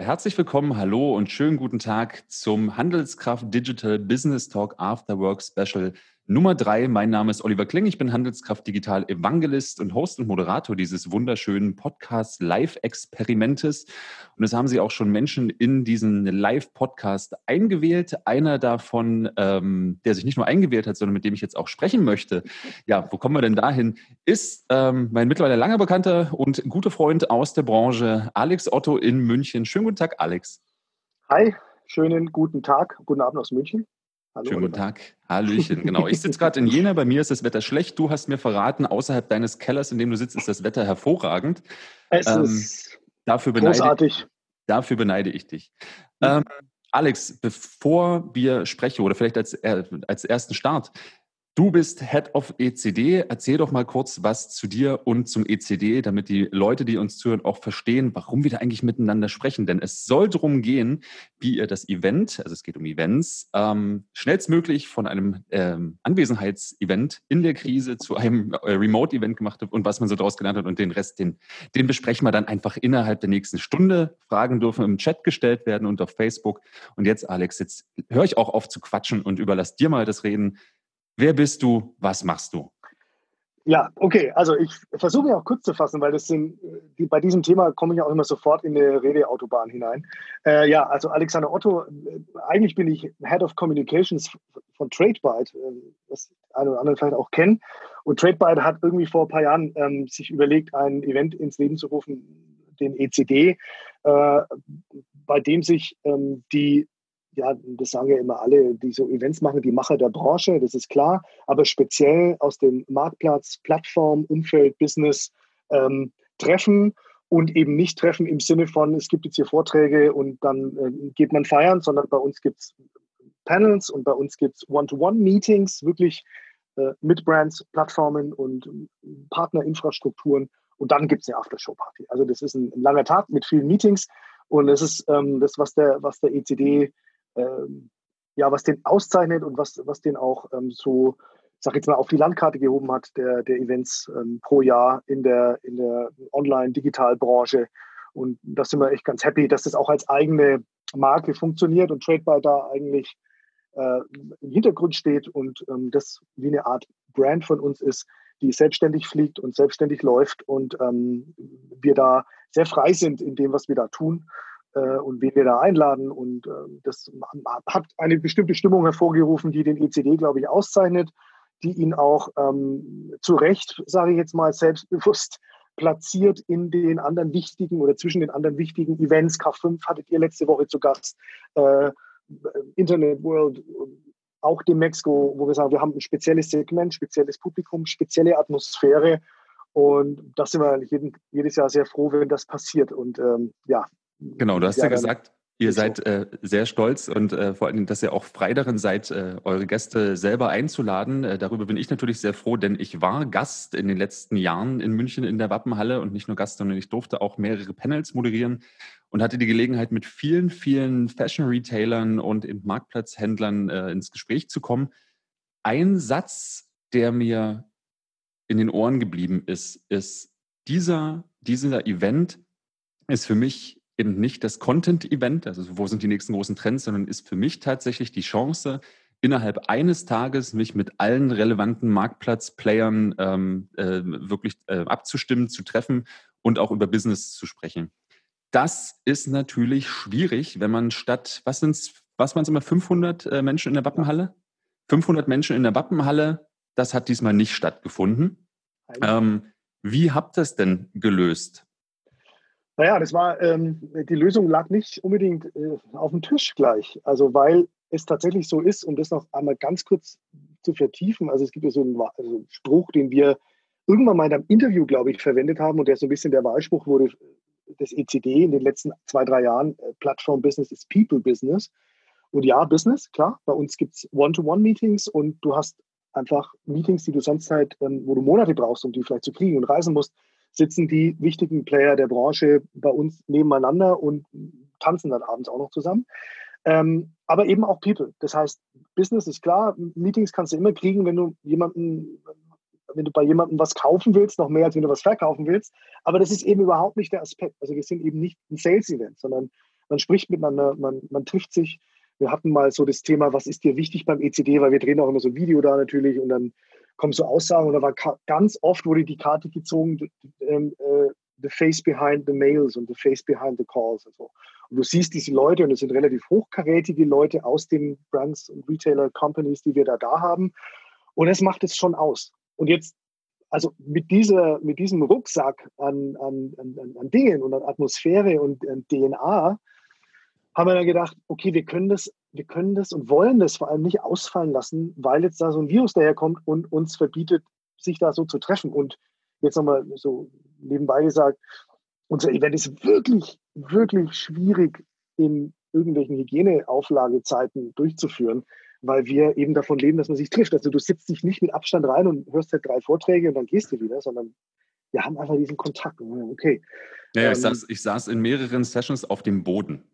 Herzlich willkommen, hallo und schönen guten Tag zum Handelskraft Digital Business Talk After Work Special Nummer drei. Mein Name ist Oliver Kling. Ich bin Handelskraft Digital Evangelist und Host und Moderator dieses wunderschönen Podcast Live-Experimentes. Und es haben Sie auch schon Menschen in diesen Live-Podcast eingewählt. Einer davon, ähm, der sich nicht nur eingewählt hat, sondern mit dem ich jetzt auch sprechen möchte. Ja, wo kommen wir denn dahin? Ist ähm, mein mittlerweile langer Bekannter und guter Freund aus der Branche, Alex Otto in München. Schönen guten Tag, Alex. Hi, schönen guten Tag, guten Abend aus München. Hallo, Schönen guten Tag. Hallöchen. Genau. Ich sitze gerade in Jena. Bei mir ist das Wetter schlecht. Du hast mir verraten, außerhalb deines Kellers, in dem du sitzt, ist das Wetter hervorragend. Es ähm, ist dafür großartig. Beneide, dafür beneide ich dich. Ähm, Alex, bevor wir sprechen oder vielleicht als, äh, als ersten Start, Du bist Head of ECD. Erzähl doch mal kurz was zu dir und zum ECD, damit die Leute, die uns zuhören, auch verstehen, warum wir da eigentlich miteinander sprechen. Denn es soll darum gehen, wie ihr das Event, also es geht um Events, ähm, schnellstmöglich von einem ähm, Anwesenheitsevent in der Krise zu einem äh, Remote-Event gemacht habt und was man so daraus gelernt hat. Und den Rest, den, den besprechen wir dann einfach innerhalb der nächsten Stunde. Fragen dürfen im Chat gestellt werden und auf Facebook. Und jetzt, Alex, jetzt höre ich auch auf zu quatschen und überlass dir mal das Reden. Wer bist du? Was machst du? Ja, okay. Also ich versuche mich auch kurz zu fassen, weil das sind, die, bei diesem Thema komme ich auch immer sofort in eine Redeautobahn hinein. Äh, ja, also Alexander Otto, äh, eigentlich bin ich Head of Communications von TradeByte, äh, das eine oder andere vielleicht auch kennen. Und TradeByte hat irgendwie vor ein paar Jahren ähm, sich überlegt, ein Event ins Leben zu rufen, den ECD, äh, bei dem sich ähm, die ja, das sagen ja immer alle, die so Events machen, die Macher der Branche, das ist klar, aber speziell aus dem Marktplatz, Plattform, Umfeld, Business ähm, treffen und eben nicht treffen im Sinne von, es gibt jetzt hier Vorträge und dann äh, geht man feiern, sondern bei uns gibt es Panels und bei uns gibt es One-to-One-Meetings, wirklich äh, mit Brands, Plattformen und äh, Partnerinfrastrukturen. Und dann gibt es eine Aftershow-Party. Also das ist ein, ein, langer Tag mit vielen Meetings. Und das ist ähm, das, was der, was der ECD ähm, ja, was den auszeichnet und was, was den auch ähm, so, sag jetzt mal, auf die Landkarte gehoben hat, der, der Events ähm, pro Jahr in der, in der Online-Digital-Branche. Und da sind wir echt ganz happy, dass das auch als eigene Marke funktioniert und TradeBuy da eigentlich äh, im Hintergrund steht und ähm, das wie eine Art Brand von uns ist, die selbstständig fliegt und selbstständig läuft und ähm, wir da sehr frei sind in dem, was wir da tun und wen wir da einladen. Und äh, das hat eine bestimmte Stimmung hervorgerufen, die den ECD, glaube ich, auszeichnet, die ihn auch ähm, zu Recht, sage ich jetzt mal, selbstbewusst platziert in den anderen wichtigen oder zwischen den anderen wichtigen Events. K5 hattet ihr letzte Woche zu Gast, äh, Internet World, auch dem Mexiko, wo wir sagen, wir haben ein spezielles Segment, spezielles Publikum, spezielle Atmosphäre. Und da sind wir jeden, jedes Jahr sehr froh, wenn das passiert. Und ähm, ja, Genau, du hast ja, ja gesagt, ihr seid äh, sehr stolz und äh, vor allem, dass ihr auch frei darin seid, äh, eure Gäste selber einzuladen. Äh, darüber bin ich natürlich sehr froh, denn ich war Gast in den letzten Jahren in München in der Wappenhalle und nicht nur Gast, sondern ich durfte auch mehrere Panels moderieren und hatte die Gelegenheit, mit vielen, vielen Fashion-Retailern und Marktplatzhändlern äh, ins Gespräch zu kommen. Ein Satz, der mir in den Ohren geblieben ist, ist, dieser, dieser Event ist für mich eben nicht das Content-Event, also wo sind die nächsten großen Trends, sondern ist für mich tatsächlich die Chance, innerhalb eines Tages mich mit allen relevanten Marktplatz-Playern ähm, äh, wirklich äh, abzustimmen, zu treffen und auch über Business zu sprechen. Das ist natürlich schwierig, wenn man statt, was sind es, was waren es immer, 500 äh, Menschen in der Wappenhalle? 500 Menschen in der Wappenhalle, das hat diesmal nicht stattgefunden. Ähm, wie habt ihr es denn gelöst? Naja, das war, ähm, die Lösung lag nicht unbedingt äh, auf dem Tisch gleich. Also, weil es tatsächlich so ist, um das noch einmal ganz kurz zu vertiefen. Also, es gibt ja so einen, also Spruch, den wir irgendwann mal in einem Interview, glaube ich, verwendet haben und der so ein bisschen der Wahlspruch wurde des ECD in den letzten zwei, drei Jahren. Äh, Plattform Business ist People Business. Und ja, Business, klar. Bei uns gibt es One-to-One-Meetings und du hast einfach Meetings, die du sonst halt, ähm, wo du Monate brauchst, um die vielleicht zu kriegen und reisen musst, sitzen die wichtigen Player der Branche bei uns nebeneinander und tanzen dann abends auch noch zusammen. Ähm, aber eben auch People. Das heißt, Business ist klar, Meetings kannst du immer kriegen, wenn du jemanden, wenn du bei jemandem was kaufen willst, noch mehr als wenn du was verkaufen willst. Aber das ist eben überhaupt nicht der Aspekt. Also wir sind eben nicht ein Sales-Event, sondern man spricht miteinander, man, man trifft sich. Wir hatten mal so das Thema, was ist dir wichtig beim ECD, weil wir drehen auch immer so ein Video da natürlich und dann kommen so Aussagen und da war ganz oft wurde die Karte gezogen, ähm, äh, the face behind the mails und the face behind the calls und so. Und du siehst diese Leute und es sind relativ hochkarätige Leute aus den Brands und Retailer Companies, die wir da da haben. Und das macht es schon aus. Und jetzt, also mit, dieser, mit diesem Rucksack an, an, an, an Dingen und an Atmosphäre und an DNA haben wir dann gedacht, okay, wir können das, wir können das und wollen das vor allem nicht ausfallen lassen, weil jetzt da so ein Virus daherkommt und uns verbietet, sich da so zu treffen. Und jetzt nochmal so nebenbei gesagt, unser Event ist wirklich, wirklich schwierig in irgendwelchen Hygieneauflagezeiten durchzuführen, weil wir eben davon leben, dass man sich trifft. Also du sitzt dich nicht mit Abstand rein und hörst halt drei Vorträge und dann gehst du wieder, sondern wir haben einfach diesen Kontakt. Okay. Ja, ähm, ich, saß, ich saß in mehreren Sessions auf dem Boden.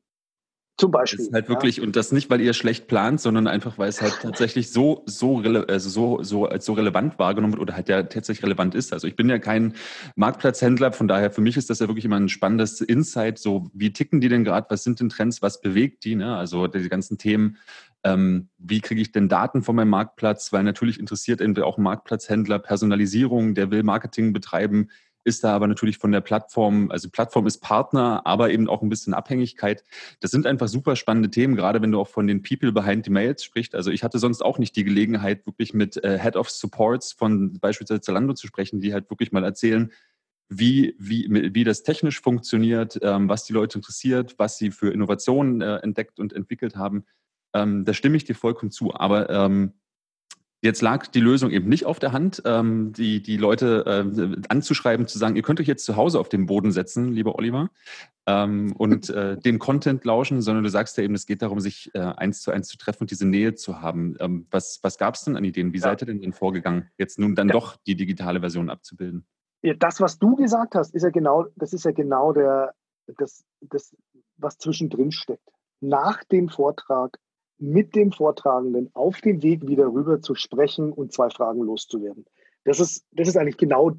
Zum Beispiel. Das ist halt wirklich, ja. und das nicht, weil ihr schlecht plant, sondern einfach, weil es halt tatsächlich so, so, also so, so, so relevant wahrgenommen wird oder halt ja tatsächlich relevant ist. Also ich bin ja kein Marktplatzhändler, von daher für mich ist das ja wirklich immer ein spannendes Insight. So, wie ticken die denn gerade? Was sind denn Trends? Was bewegt die? Ne? Also die ganzen Themen, ähm, wie kriege ich denn Daten von meinem Marktplatz? Weil natürlich interessiert entweder auch Marktplatzhändler Personalisierung, der will Marketing betreiben ist da aber natürlich von der Plattform, also Plattform ist Partner, aber eben auch ein bisschen Abhängigkeit. Das sind einfach super spannende Themen, gerade wenn du auch von den People behind the Mails sprichst. Also ich hatte sonst auch nicht die Gelegenheit, wirklich mit äh, Head of Supports von beispielsweise Zalando zu sprechen, die halt wirklich mal erzählen, wie, wie, wie das technisch funktioniert, ähm, was die Leute interessiert, was sie für Innovationen äh, entdeckt und entwickelt haben. Ähm, da stimme ich dir vollkommen zu. Aber ähm, Jetzt lag die Lösung eben nicht auf der Hand, ähm, die, die Leute äh, anzuschreiben, zu sagen, ihr könnt euch jetzt zu Hause auf den Boden setzen, lieber Oliver, ähm, und äh, den Content lauschen, sondern du sagst ja eben, es geht darum, sich äh, eins zu eins zu treffen und diese Nähe zu haben. Ähm, was was gab es denn an Ideen? Wie ja. seid ihr denn, denn vorgegangen, jetzt nun dann ja. doch die digitale Version abzubilden? Ja, das, was du gesagt hast, ist ja genau, das ist ja genau der, das, das, was zwischendrin steckt. Nach dem Vortrag mit dem Vortragenden auf dem Weg wieder rüber zu sprechen und zwei Fragen loszuwerden. Das ist, das ist eigentlich genau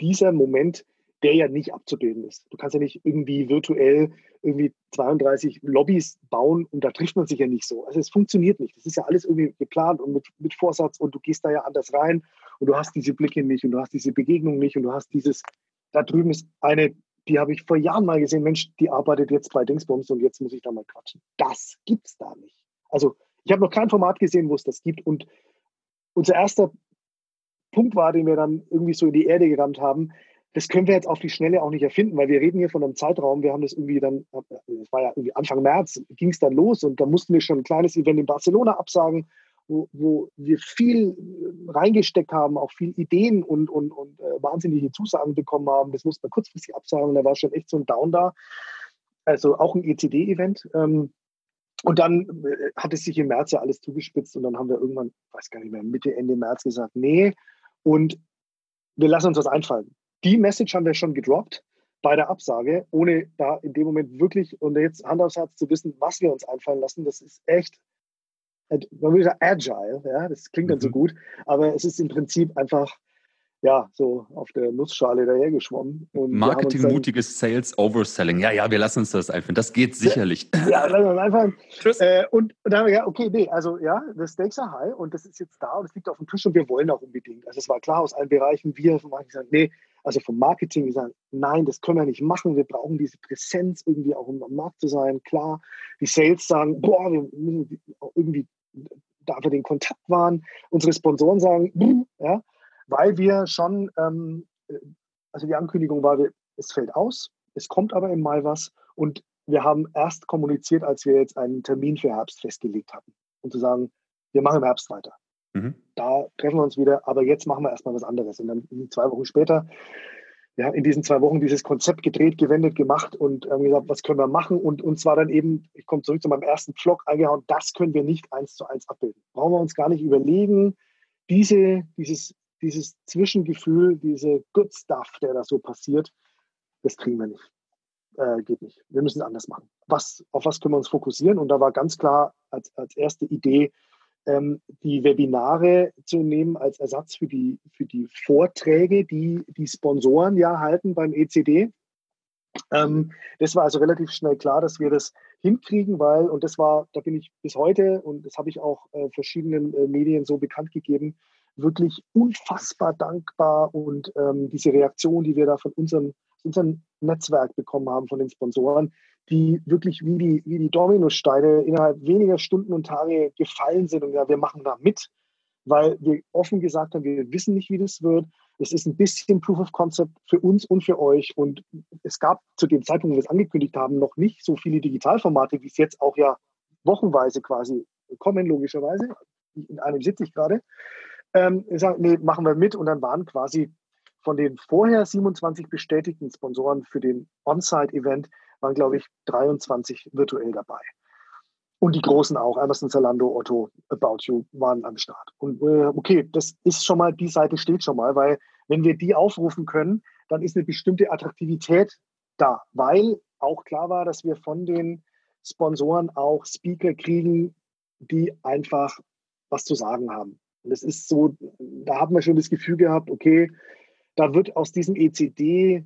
dieser Moment, der ja nicht abzubilden ist. Du kannst ja nicht irgendwie virtuell irgendwie 32 Lobbys bauen und da trifft man sich ja nicht so. Also es funktioniert nicht. Das ist ja alles irgendwie geplant und mit, mit Vorsatz und du gehst da ja anders rein und du hast diese Blicke nicht und du hast diese Begegnung nicht und du hast dieses, da drüben ist eine die habe ich vor Jahren mal gesehen, Mensch, die arbeitet jetzt bei Dingsbums und jetzt muss ich da mal quatschen. Das gibt es da nicht. Also ich habe noch kein Format gesehen, wo es das gibt. Und unser erster Punkt war, den wir dann irgendwie so in die Erde gerammt haben, das können wir jetzt auf die Schnelle auch nicht erfinden, weil wir reden hier von einem Zeitraum. Wir haben das irgendwie dann, das war ja irgendwie Anfang März, ging es dann los und da mussten wir schon ein kleines Event in Barcelona absagen, wo, wo wir viel reingesteckt haben, auch viel Ideen und, und, und äh, wahnsinnige Zusagen bekommen haben. Das musste man kurzfristig absagen, da war schon echt so ein Down da. Also auch ein ECD-Event. Ähm, und dann äh, hat es sich im März ja alles zugespitzt und dann haben wir irgendwann, weiß gar nicht mehr, Mitte, Ende März gesagt, nee, und wir lassen uns was einfallen. Die Message haben wir schon gedroppt bei der Absage, ohne da in dem Moment wirklich und jetzt Hand aufs Herz zu wissen, was wir uns einfallen lassen. Das ist echt man würde sagen agile, ja, das klingt dann so mhm. gut, aber es ist im Prinzip einfach ja, so auf der Nussschale dahergeschwommen. Marketingmutiges Sales Overselling. Ja, ja, wir lassen uns das einfach. Das geht sicherlich. Ja, lassen wir uns einfach. Tschüss. Äh, und, und dann haben wir gesagt, okay, nee, also ja, das Stakes are high und das ist jetzt da und es liegt auf dem Tisch und wir wollen auch unbedingt. Also es war klar aus allen Bereichen, wir vom Marketing gesagt, nee, also vom Marketing gesagt, nein, das können wir nicht machen. Wir brauchen diese Präsenz irgendwie auch um am Markt zu sein. Klar, die Sales sagen, boah, wir müssen irgendwie da wir den Kontakt waren. Unsere Sponsoren sagen, ja, weil wir schon, ähm, also die Ankündigung war, es fällt aus, es kommt aber im Mai was und wir haben erst kommuniziert, als wir jetzt einen Termin für Herbst festgelegt hatten, um zu sagen, wir machen im Herbst weiter. Mhm. Da treffen wir uns wieder, aber jetzt machen wir erstmal was anderes. Und dann zwei Wochen später, ja, in diesen zwei Wochen dieses Konzept gedreht, gewendet, gemacht und ähm, gesagt, was können wir machen? Und uns war dann eben, ich komme zurück zu meinem ersten Vlog eingehauen, das können wir nicht eins zu eins abbilden. Brauchen wir uns gar nicht überlegen, diese, dieses dieses Zwischengefühl, diese Good Stuff, der da so passiert, das kriegen wir nicht. Äh, geht nicht. Wir müssen es anders machen. Was, auf was können wir uns fokussieren? Und da war ganz klar als, als erste Idee, ähm, die Webinare zu nehmen als Ersatz für die, für die Vorträge, die die Sponsoren ja halten beim ECD. Ähm, das war also relativ schnell klar, dass wir das hinkriegen, weil, und das war, da bin ich bis heute, und das habe ich auch äh, verschiedenen äh, Medien so bekannt gegeben, wirklich unfassbar dankbar und ähm, diese Reaktion, die wir da von unserem, unserem Netzwerk bekommen haben, von den Sponsoren, die wirklich wie die, wie die Dominosteine innerhalb weniger Stunden und Tage gefallen sind und ja, wir machen da mit, weil wir offen gesagt haben, wir wissen nicht, wie das wird. Es ist ein bisschen Proof of Concept für uns und für euch. Und es gab zu dem Zeitpunkt, wo wir es angekündigt haben, noch nicht so viele Digitalformate, wie es jetzt auch ja wochenweise quasi kommen, logischerweise. In einem sitze ich gerade. Ähm, sagen, nee, machen wir mit. Und dann waren quasi von den vorher 27 bestätigten Sponsoren für den On-Site-Event, waren, glaube ich, 23 virtuell dabei. Und die Großen auch, Amazon, Zalando, Otto, About You waren am Start. Und äh, okay, das ist schon mal, die Seite steht schon mal, weil wenn wir die aufrufen können, dann ist eine bestimmte Attraktivität da, weil auch klar war, dass wir von den Sponsoren auch Speaker kriegen, die einfach was zu sagen haben. Und es ist so, da haben wir schon das Gefühl gehabt, okay, da wird aus diesem ECD-Gefühl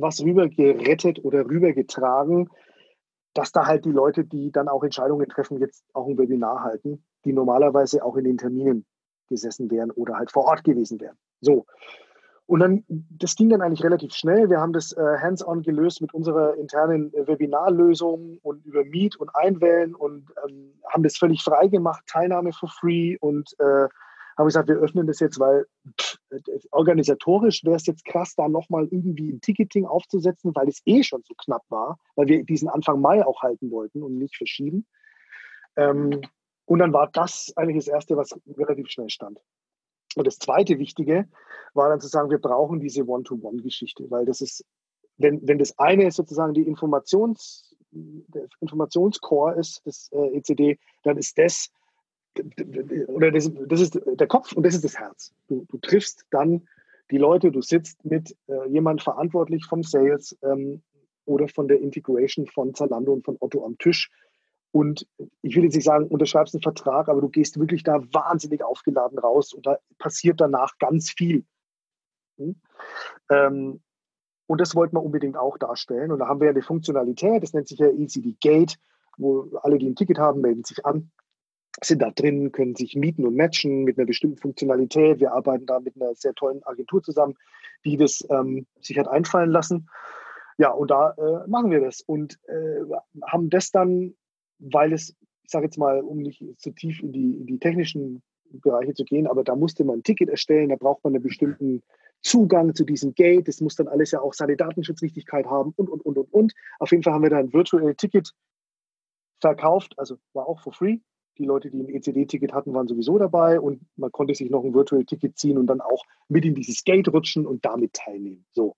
was rüber gerettet oder rübergetragen, dass da halt die Leute, die dann auch Entscheidungen treffen, jetzt auch ein Webinar halten, die normalerweise auch in den Terminen gesessen wären oder halt vor Ort gewesen wären. So. Und dann, das ging dann eigentlich relativ schnell. Wir haben das äh, hands-on gelöst mit unserer internen äh, Webinarlösung und über Meet und Einwählen und ähm, haben das völlig frei gemacht, Teilnahme for free und äh, haben gesagt, wir öffnen das jetzt, weil pff, organisatorisch wäre es jetzt krass, da nochmal irgendwie ein Ticketing aufzusetzen, weil es eh schon so knapp war, weil wir diesen Anfang Mai auch halten wollten und nicht verschieben. Ähm, und dann war das eigentlich das Erste, was relativ schnell stand. Und das zweite Wichtige war dann zu sagen, wir brauchen diese One-to-One-Geschichte, weil das ist, wenn, wenn das eine sozusagen die Informations, der Informationscore ist, das äh, ECD, dann ist das oder das, das, ist der Kopf und das ist das Herz. Du, du triffst dann die Leute, du sitzt mit äh, jemand verantwortlich vom Sales ähm, oder von der Integration von Zalando und von Otto am Tisch. Und ich will jetzt nicht sagen, unterschreibst einen Vertrag, aber du gehst wirklich da wahnsinnig aufgeladen raus und da passiert danach ganz viel. Hm? Ähm, und das wollten wir unbedingt auch darstellen. Und da haben wir ja eine Funktionalität, das nennt sich ja ECD Gate, wo alle, die ein Ticket haben, melden sich an sind da drin, können sich mieten und matchen mit einer bestimmten Funktionalität. Wir arbeiten da mit einer sehr tollen Agentur zusammen, die das ähm, sich hat einfallen lassen. Ja, und da äh, machen wir das und äh, haben das dann, weil es, ich sage jetzt mal, um nicht zu tief in die, in die technischen Bereiche zu gehen, aber da musste man ein Ticket erstellen, da braucht man einen bestimmten Zugang zu diesem Gate, das muss dann alles ja auch seine Datenschutzrichtigkeit haben und, und, und, und, und. Auf jeden Fall haben wir da ein virtuelles Ticket verkauft, also war auch for free die Leute, die ein ECD-Ticket hatten, waren sowieso dabei und man konnte sich noch ein Virtual-Ticket ziehen und dann auch mit in dieses Gate rutschen und damit teilnehmen. So.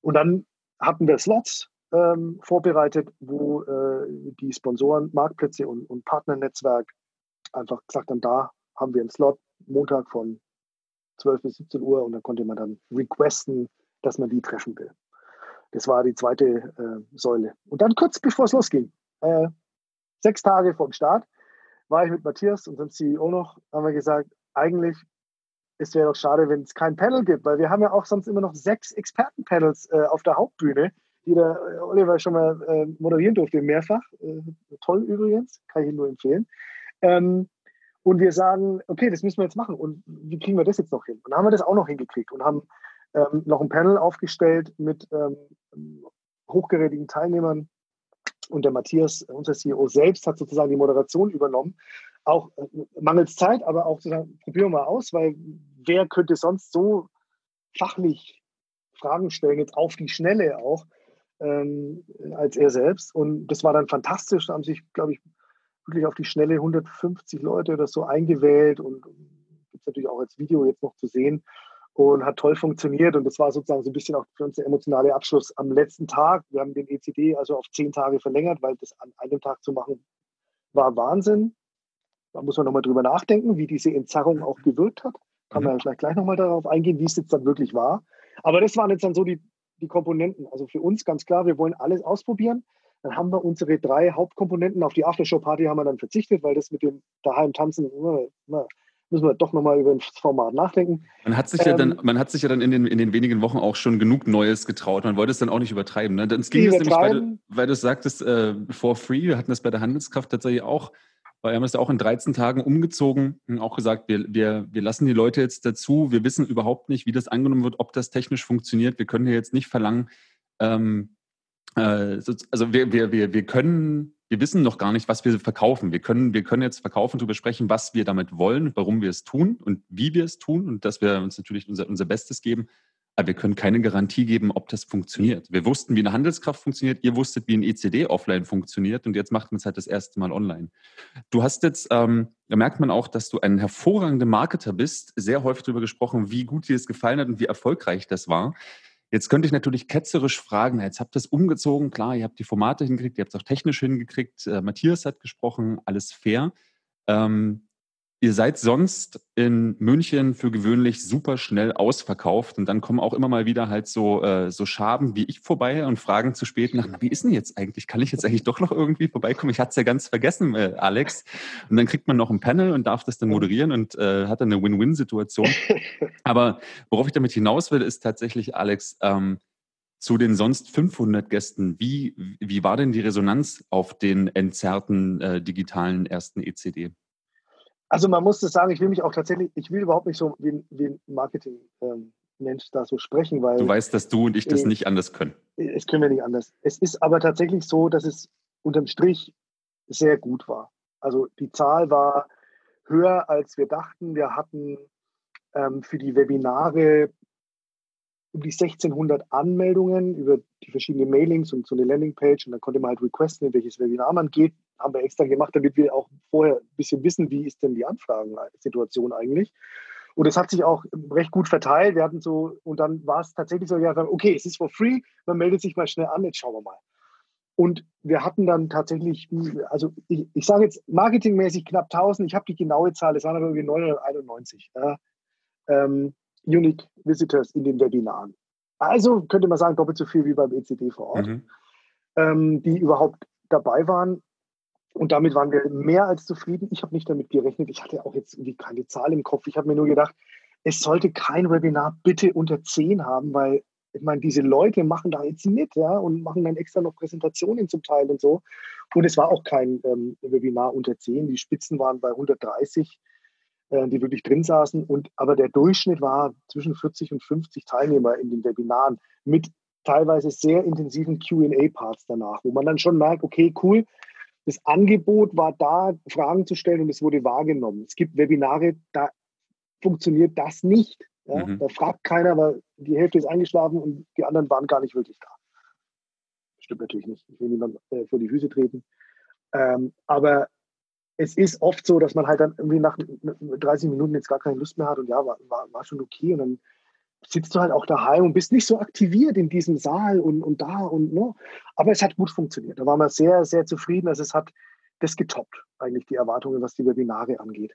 Und dann hatten wir Slots ähm, vorbereitet, wo äh, die Sponsoren, Marktplätze und, und Partnernetzwerk einfach gesagt haben, da haben wir einen Slot, Montag von 12 bis 17 Uhr und dann konnte man dann requesten, dass man die treffen will. Das war die zweite äh, Säule. Und dann kurz bevor es losging, äh, sechs Tage vor dem Start, war ich mit Matthias, unserem CEO noch, haben wir gesagt, eigentlich es wäre doch schade, wenn es kein Panel gibt, weil wir haben ja auch sonst immer noch sechs Expertenpanels äh, auf der Hauptbühne, die der äh, Oliver schon mal äh, moderieren durfte, mehrfach. Äh, toll übrigens, kann ich Ihnen nur empfehlen. Ähm, und wir sagen, okay, das müssen wir jetzt machen. Und wie kriegen wir das jetzt noch hin? Und dann haben wir das auch noch hingekriegt und haben ähm, noch ein Panel aufgestellt mit ähm, hochgerätigen Teilnehmern und der Matthias, unser CEO selbst, hat sozusagen die Moderation übernommen. Auch äh, mangels Zeit, aber auch sozusagen, probieren wir mal aus, weil wer könnte sonst so fachlich Fragen stellen, jetzt auf die Schnelle auch, ähm, als er selbst. Und das war dann fantastisch. Da haben sich, glaube ich, wirklich auf die Schnelle 150 Leute oder so eingewählt und gibt es natürlich auch als Video jetzt noch zu sehen und hat toll funktioniert. Und das war sozusagen so ein bisschen auch für uns der emotionale Abschluss am letzten Tag. Wir haben den ECD also auf zehn Tage verlängert, weil das an einem Tag zu machen war Wahnsinn. Da muss man nochmal drüber nachdenken, wie diese Entzerrung auch gewirkt hat. Kann man mhm. ja vielleicht gleich nochmal darauf eingehen, wie es jetzt dann wirklich war. Aber das waren jetzt dann so die, die Komponenten. Also für uns ganz klar, wir wollen alles ausprobieren. Dann haben wir unsere drei Hauptkomponenten. Auf die Aftershow-Party haben wir dann verzichtet, weil das mit dem daheim tanzen, müssen wir doch nochmal über das Format nachdenken. Man hat sich ähm, ja dann, man hat sich ja dann in den, in den wenigen Wochen auch schon genug Neues getraut. Man wollte es dann auch nicht übertreiben. Ne? Es ging es nämlich, weil du, weil du sagtest, äh, for free, wir hatten das bei der Handelskraft tatsächlich auch, weil wir haben es ja auch in 13 Tagen umgezogen und auch gesagt, wir, wir, wir lassen die Leute jetzt dazu. Wir wissen überhaupt nicht, wie das angenommen wird, ob das technisch funktioniert. Wir können hier jetzt nicht verlangen, ähm, äh, also wir, wir, wir, wir können wir wissen noch gar nicht, was wir verkaufen. Wir können, wir können jetzt verkaufen, darüber sprechen, was wir damit wollen, warum wir es tun und wie wir es tun und dass wir uns natürlich unser, unser Bestes geben. Aber wir können keine Garantie geben, ob das funktioniert. Wir wussten, wie eine Handelskraft funktioniert. Ihr wusstet, wie ein ECD offline funktioniert. Und jetzt macht man es halt das erste Mal online. Du hast jetzt, ähm, da merkt man auch, dass du ein hervorragender Marketer bist. Sehr häufig darüber gesprochen, wie gut dir es gefallen hat und wie erfolgreich das war. Jetzt könnte ich natürlich ketzerisch fragen, jetzt habt ihr es umgezogen, klar, ihr habt die Formate hingekriegt, ihr habt es auch technisch hingekriegt, äh, Matthias hat gesprochen, alles fair. Ähm, Ihr seid sonst in München für gewöhnlich super schnell ausverkauft und dann kommen auch immer mal wieder halt so, äh, so Schaben wie ich vorbei und fragen zu spät nach, wie ist denn jetzt eigentlich? Kann ich jetzt eigentlich doch noch irgendwie vorbeikommen? Ich hatte es ja ganz vergessen, äh, Alex. Und dann kriegt man noch ein Panel und darf das dann moderieren und äh, hat dann eine Win-Win-Situation. Aber worauf ich damit hinaus will, ist tatsächlich, Alex, ähm, zu den sonst 500 Gästen, wie, wie war denn die Resonanz auf den entzerrten äh, digitalen ersten ECD? Also man muss das sagen, ich will mich auch tatsächlich, ich will überhaupt nicht so wie, wie ein Marketing-Mensch ähm, da so sprechen, weil. Du weißt, dass du und ich das äh, nicht anders können. Es können wir nicht anders. Es ist aber tatsächlich so, dass es unterm Strich sehr gut war. Also die Zahl war höher, als wir dachten. Wir hatten ähm, für die Webinare um die 1600 Anmeldungen über die verschiedenen Mailings und so eine Landingpage und dann konnte man halt requesten, in welches Webinar man geht. Haben wir extra gemacht, damit wir auch vorher ein bisschen wissen, wie ist denn die Anfragensituation eigentlich. Und es hat sich auch recht gut verteilt. Wir hatten so, und dann war es tatsächlich so, ja, okay, es ist for free, man meldet sich mal schnell an, jetzt schauen wir mal. Und wir hatten dann tatsächlich, also ich, ich sage jetzt marketingmäßig knapp 1000, ich habe die genaue Zahl, es waren aber irgendwie 991. Ja. Ähm, Unique Visitors in den Webinaren. Also könnte man sagen, doppelt so viel wie beim ECD vor Ort, mhm. ähm, die überhaupt dabei waren. Und damit waren wir mehr als zufrieden. Ich habe nicht damit gerechnet. Ich hatte auch jetzt irgendwie keine Zahl im Kopf. Ich habe mir nur gedacht, es sollte kein Webinar bitte unter 10 haben, weil ich meine, diese Leute machen da jetzt mit ja, und machen dann extra noch Präsentationen zum Teil und so. Und es war auch kein ähm, Webinar unter 10. Die Spitzen waren bei 130 äh, die wirklich drin saßen. Und, aber der Durchschnitt war zwischen 40 und 50 Teilnehmer in den Webinaren mit teilweise sehr intensiven QA-Parts danach, wo man dann schon merkt, okay, cool, das Angebot war da, Fragen zu stellen und es wurde wahrgenommen. Es gibt Webinare, da funktioniert das nicht. Ja? Mhm. Da fragt keiner, weil die Hälfte ist eingeschlafen und die anderen waren gar nicht wirklich da. Stimmt natürlich nicht. Ich will niemand äh, vor die Füße treten. Ähm, aber es ist oft so, dass man halt dann irgendwie nach 30 Minuten jetzt gar keine Lust mehr hat und ja, war, war, war schon okay. Und dann sitzt du halt auch daheim und bist nicht so aktiviert in diesem Saal und, und da und ne. Aber es hat gut funktioniert. Da waren wir sehr, sehr zufrieden. Also es hat das getoppt, eigentlich die Erwartungen, was die Webinare angeht.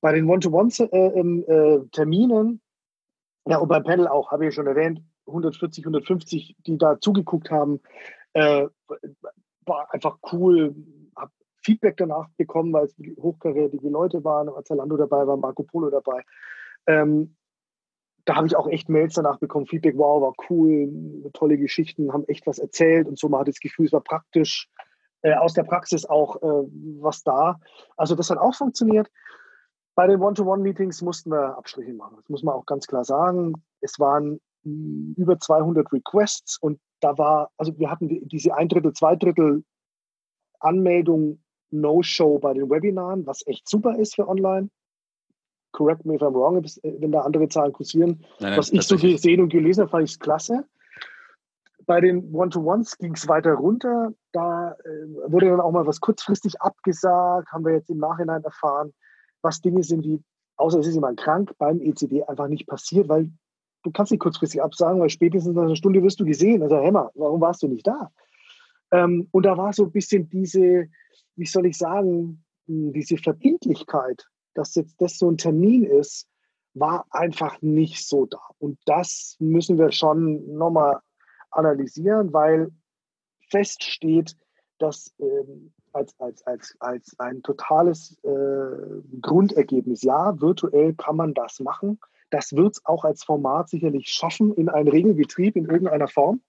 Bei den One-to-One-Terminen, äh, äh, ja, und beim Panel auch, habe ich ja schon erwähnt, 140, 150, die da zugeguckt haben, äh, war einfach cool, Feedback danach bekommen, weil es hochkarätige Leute waren, Zalando dabei war, Marco Polo dabei. Ähm, da habe ich auch echt Mails danach bekommen, Feedback, wow, war cool, tolle Geschichten, haben echt was erzählt und so, man hat das Gefühl, es war praktisch, äh, aus der Praxis auch äh, was da. Also das hat auch funktioniert. Bei den One-to-One-Meetings mussten wir Abstriche machen. Das muss man auch ganz klar sagen. Es waren hm, über 200 Requests und da war, also wir hatten die, diese ein Drittel, zwei Drittel Anmeldung No-Show bei den Webinaren, was echt super ist für online. Correct me if I'm wrong, wenn da andere Zahlen kursieren. Nein, was ich so gesehen und gelesen habe, fand ich es klasse. Bei den One-to-Ones ging es weiter runter. Da äh, wurde dann auch mal was kurzfristig abgesagt, haben wir jetzt im Nachhinein erfahren, was Dinge sind, die, außer es ist jemand krank, beim ECD einfach nicht passiert, weil du kannst nicht kurzfristig absagen, weil spätestens nach einer Stunde wirst du gesehen. Also, Hämmer, warum warst du nicht da? Ähm, und da war so ein bisschen diese, wie soll ich sagen, hm, diese Verbindlichkeit, dass jetzt das so ein Termin ist, war einfach nicht so da. Und das müssen wir schon nochmal analysieren, weil feststeht, dass ähm, als, als, als, als ein totales äh, Grundergebnis. Ja, virtuell kann man das machen. Das wird es auch als Format sicherlich schaffen in einen Regelbetrieb in irgendeiner Form.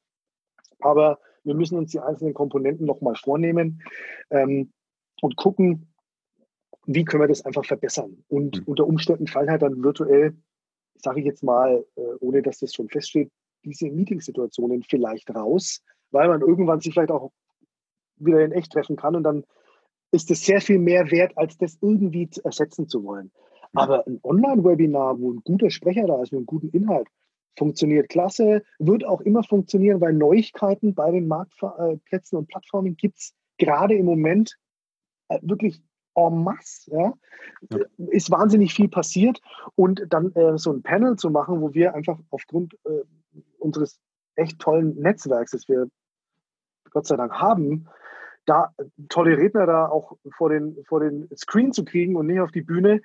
Aber wir müssen uns die einzelnen Komponenten nochmal vornehmen ähm, und gucken, wie können wir das einfach verbessern. Und mhm. unter Umständen fallen halt dann virtuell, sage ich jetzt mal, äh, ohne dass das schon feststeht, diese Meetingsituationen vielleicht raus, weil man irgendwann sich vielleicht auch wieder in echt treffen kann und dann ist es sehr viel mehr wert, als das irgendwie ersetzen zu wollen. Aber ein Online-Webinar, wo ein guter Sprecher da ist mit einem guten Inhalt, funktioniert klasse, wird auch immer funktionieren, weil Neuigkeiten bei den Marktplätzen und Plattformen gibt es gerade im Moment äh, wirklich en masse. Ja? ja? Ist wahnsinnig viel passiert. Und dann äh, so ein Panel zu machen, wo wir einfach aufgrund äh, unseres echt tollen Netzwerks, das wir Gott sei Dank haben, da tolle Redner da auch vor den, vor den Screen zu kriegen und nicht auf die Bühne,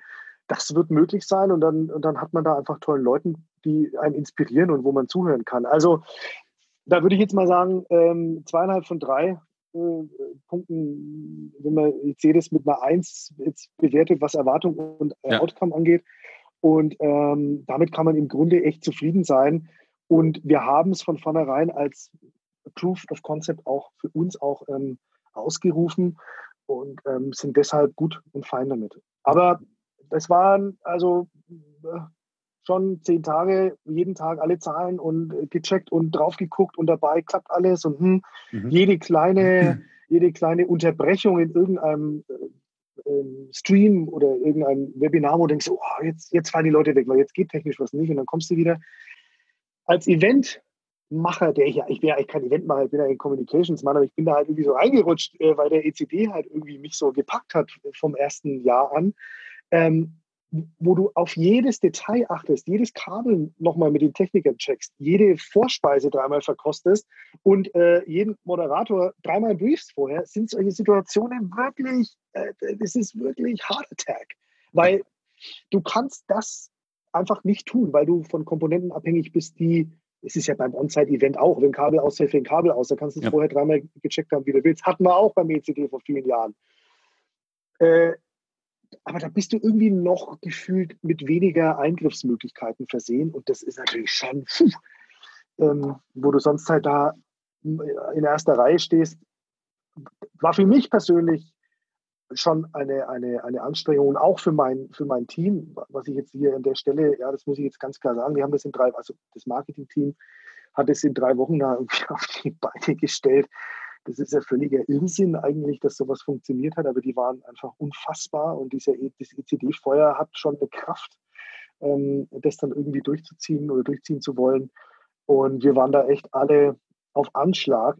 das wird möglich sein und dann, und dann hat man da einfach tollen Leuten, die einen inspirieren und wo man zuhören kann. Also da würde ich jetzt mal sagen, ähm, zweieinhalb von drei Punkten, wenn man, sehe das mit einer Eins jetzt bewertet, was Erwartung und äh, ja. Outcome angeht. Und ähm, damit kann man im Grunde echt zufrieden sein. Und wir haben es von vornherein als Proof of Concept auch für uns auch ähm, ausgerufen und ähm, sind deshalb gut und fein damit. Aber das waren also äh, schon zehn Tage, jeden Tag alle Zahlen und äh, gecheckt und drauf geguckt und dabei klappt alles und hm, mhm. jede kleine, jede kleine Unterbrechung in irgendeinem äh, ähm, Stream oder irgendeinem Webinar, wo du denkst, oh, jetzt, jetzt fallen die Leute weg, weil jetzt geht technisch was nicht und dann kommst du wieder. Als Event Macher, der ich ja, ich bin ja eigentlich kein Eventmacher, ich bin ja ein Communications-Mann, aber ich bin da halt irgendwie so reingerutscht, äh, weil der ECD halt irgendwie mich so gepackt hat vom ersten Jahr an, ähm, wo du auf jedes Detail achtest, jedes Kabel nochmal mit den Technikern checkst, jede Vorspeise dreimal verkostest und äh, jeden Moderator dreimal briefst vorher, sind solche Situationen wirklich, äh, das ist wirklich Heart Attack, weil du kannst das einfach nicht tun, weil du von Komponenten abhängig bist, die es ist ja beim On-Site-Event auch, wenn Kabel ausfällt, fällt ein Kabel aus, da kannst du es ja. vorher dreimal gecheckt haben, wie du willst. Hatten wir auch beim ECD vor vielen Jahren. Äh, aber da bist du irgendwie noch gefühlt mit weniger Eingriffsmöglichkeiten versehen und das ist natürlich schon, puh, ähm, wo du sonst halt da in erster Reihe stehst, war für mich persönlich schon eine, eine, eine Anstrengung, auch für mein, für mein Team, was ich jetzt hier an der Stelle, ja, das muss ich jetzt ganz klar sagen, wir haben das in drei, also das Marketing-Team hat es in drei Wochen da irgendwie auf die Beine gestellt. Das ist ja völliger Irrsinn eigentlich, dass sowas funktioniert hat, aber die waren einfach unfassbar und dieser, e, das ECD-Feuer hat schon eine Kraft, ähm, das dann irgendwie durchzuziehen oder durchziehen zu wollen. Und wir waren da echt alle auf Anschlag,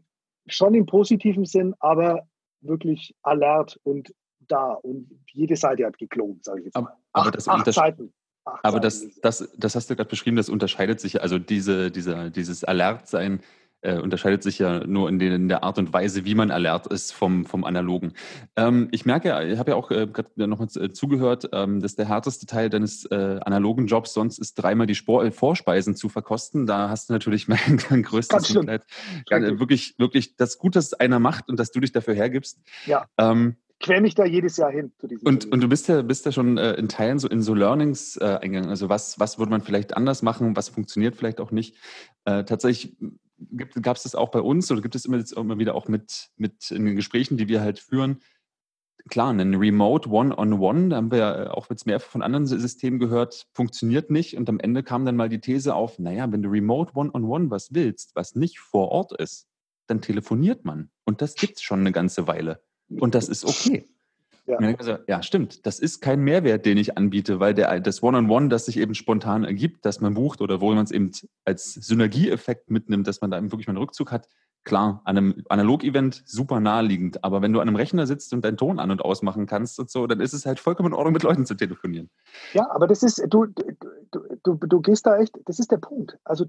schon im positiven Sinn, aber wirklich alert und da und jede Seite hat geklont, sage ich jetzt mal. Aber, aber das acht Seiten. Acht aber das, das, das hast du gerade beschrieben, das unterscheidet sich, also diese, dieser, dieses Alertsein äh, unterscheidet sich ja nur in, den, in, der Art und Weise, wie man alert ist vom, vom Analogen. Ähm, ich merke, ich habe ja auch äh, gerade nochmal äh, zugehört, ähm, dass der härteste Teil deines äh, analogen Jobs sonst ist, dreimal die Spor äh, Vorspeisen zu verkosten. Da hast du natürlich mein größtes Mitleid. Ja, wirklich, wirklich das Gute, dass einer macht und dass du dich dafür hergibst. Ja. Ähm, quäle mich da jedes Jahr hin. Und, und du bist ja, bist ja schon äh, in Teilen so in so Learnings äh, eingegangen. Also was, was würde man vielleicht anders machen, was funktioniert vielleicht auch nicht. Äh, tatsächlich gab es das auch bei uns oder gibt es immer, immer wieder auch mit, mit in den Gesprächen, die wir halt führen? Klar, ein Remote One-on-One, da haben wir ja auch jetzt mehr von anderen Systemen gehört, funktioniert nicht. Und am Ende kam dann mal die These auf, naja, wenn du Remote One-on-One -on -one was willst, was nicht vor Ort ist, dann telefoniert man. Und das gibt es schon eine ganze Weile. Und das ist okay. Ja. Also, ja, stimmt. Das ist kein Mehrwert, den ich anbiete, weil der, das One-on-One, -on -One, das sich eben spontan ergibt, dass man bucht oder wo man es eben als Synergieeffekt mitnimmt, dass man da eben wirklich mal einen Rückzug hat. Klar, an einem Analog-Event super naheliegend. Aber wenn du an einem Rechner sitzt und deinen Ton an- und ausmachen kannst und so, dann ist es halt vollkommen in Ordnung, mit Leuten zu telefonieren. Ja, aber das ist, du, du, du, du gehst da echt, das ist der Punkt. Also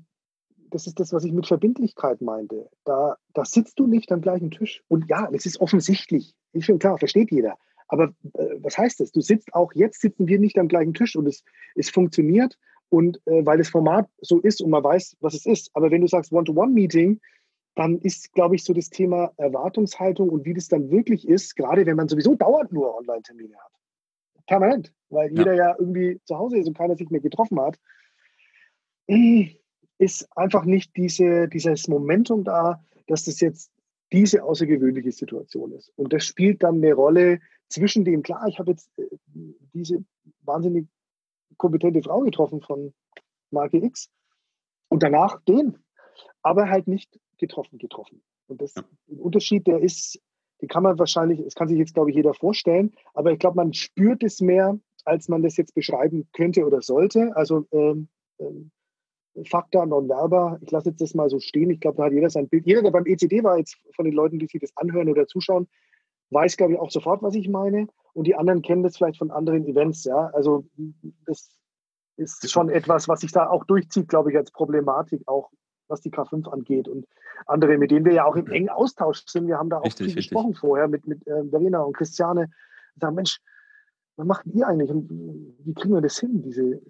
das ist das, was ich mit Verbindlichkeit meinte. Da, da sitzt du nicht am gleichen Tisch. Und ja, es ist offensichtlich. Ist schon klar, versteht jeder. Aber äh, was heißt das? Du sitzt auch, jetzt sitzen wir nicht am gleichen Tisch und es, es funktioniert und äh, weil das Format so ist und man weiß, was es ist. Aber wenn du sagst One-to-One-Meeting, dann ist, glaube ich, so das Thema Erwartungshaltung und wie das dann wirklich ist, gerade wenn man sowieso dauernd nur Online-Termine hat. Permanent, weil ja. jeder ja irgendwie zu Hause ist und keiner sich mehr getroffen hat, ist einfach nicht diese, dieses Momentum da, dass das jetzt diese außergewöhnliche Situation ist. Und das spielt dann eine Rolle zwischen dem, klar, ich habe jetzt äh, diese wahnsinnig kompetente Frau getroffen von Marke X und danach den, aber halt nicht getroffen, getroffen. Und das ja. Unterschied, der ist, die kann man wahrscheinlich, das kann sich jetzt, glaube ich, jeder vorstellen, aber ich glaube, man spürt es mehr, als man das jetzt beschreiben könnte oder sollte. Also ähm, ähm, Fakta, non-verba, ich lasse jetzt das mal so stehen. Ich glaube, da hat jeder sein Bild. Jeder, der beim ECD war, jetzt von den Leuten, die sich das anhören oder zuschauen, weiß, glaube ich, auch sofort, was ich meine. Und die anderen kennen das vielleicht von anderen Events. Ja, also das ist schon etwas, was sich da auch durchzieht, glaube ich, als Problematik, auch was die K5 angeht und andere, mit denen wir ja auch im engen Austausch sind. Wir haben da auch richtig, viel richtig. gesprochen vorher mit, mit äh, Verena und Christiane. Sagen, Mensch, was macht ihr eigentlich und wie kriegen wir das hin, diese,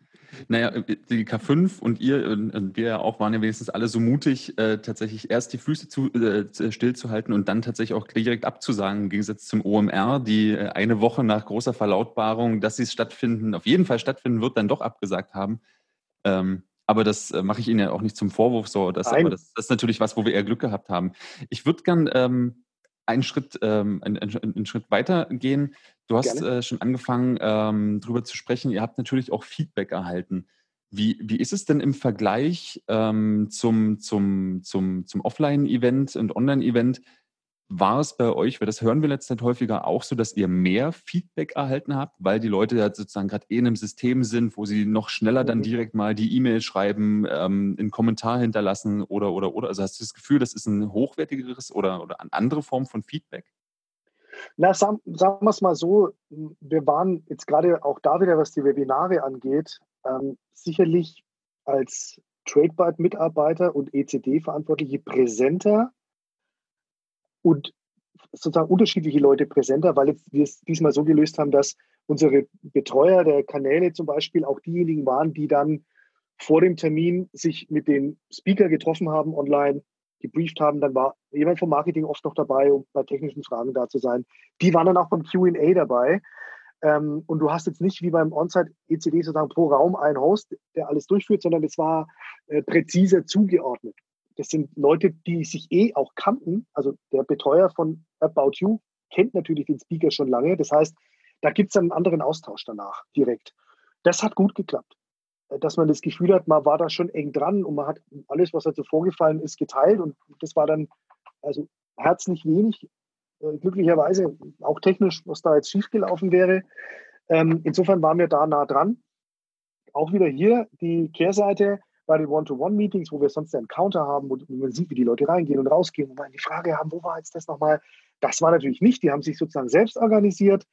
naja, die K5 und ihr und wir ja auch waren ja wenigstens alle so mutig, äh, tatsächlich erst die Füße zu, äh, stillzuhalten und dann tatsächlich auch direkt abzusagen, im Gegensatz zum OMR, die äh, eine Woche nach großer Verlautbarung, dass sie es stattfinden, auf jeden Fall stattfinden wird, dann doch abgesagt haben. Ähm, aber das äh, mache ich Ihnen ja auch nicht zum Vorwurf so. Das, das, ist natürlich was, wo wir eher Glück gehabt haben. Ich würde gern ähm, einen Schritt, ähm, einen, einen, Schritt weiter gehen. Du hast äh, schon angefangen, ähm, darüber zu sprechen. Ihr habt natürlich auch Feedback erhalten. Wie, wie ist es denn im Vergleich ähm, zum, zum, zum, zum Offline-Event und Online-Event? War es bei euch, weil das hören wir letztendlich häufiger auch so, dass ihr mehr Feedback erhalten habt, weil die Leute ja sozusagen gerade eh in einem System sind, wo sie noch schneller dann mhm. direkt mal die E-Mail schreiben, ähm, einen Kommentar hinterlassen oder, oder, oder? Also hast du das Gefühl, das ist ein hochwertigeres oder, oder eine andere Form von Feedback? Na, sagen, sagen wir es mal so, wir waren jetzt gerade auch da wieder, was die Webinare angeht, ähm, sicherlich als TradeByte-Mitarbeiter und ECD-Verantwortliche präsenter und sozusagen unterschiedliche Leute präsenter, weil wir es diesmal so gelöst haben, dass unsere Betreuer der Kanäle zum Beispiel auch diejenigen waren, die dann vor dem Termin sich mit den Speaker getroffen haben online, gebrieft haben. Dann war jemand vom Marketing oft noch dabei, um bei technischen Fragen da zu sein. Die waren dann auch beim QA dabei. Ähm, und du hast jetzt nicht wie beim On-Site-ECD sozusagen pro Raum einen Host, der alles durchführt, sondern es war äh, präziser zugeordnet. Das sind Leute, die sich eh auch kannten. Also der Betreuer von About You kennt natürlich den Speaker schon lange. Das heißt, da gibt es einen anderen Austausch danach direkt. Das hat gut geklappt. Äh, dass man das Gefühl hat, man war da schon eng dran und man hat alles, was dazu vorgefallen ist, geteilt. Und das war dann also herzlich wenig. Äh, glücklicherweise auch technisch, was da jetzt schiefgelaufen wäre. Ähm, insofern waren wir da nah dran. Auch wieder hier die Kehrseite bei den One-to-One-Meetings, wo wir sonst einen Counter haben, wo man sieht, wie die Leute reingehen und rausgehen, wo wir die Frage haben, wo war jetzt das nochmal? Das war natürlich nicht. Die haben sich sozusagen selbst organisiert.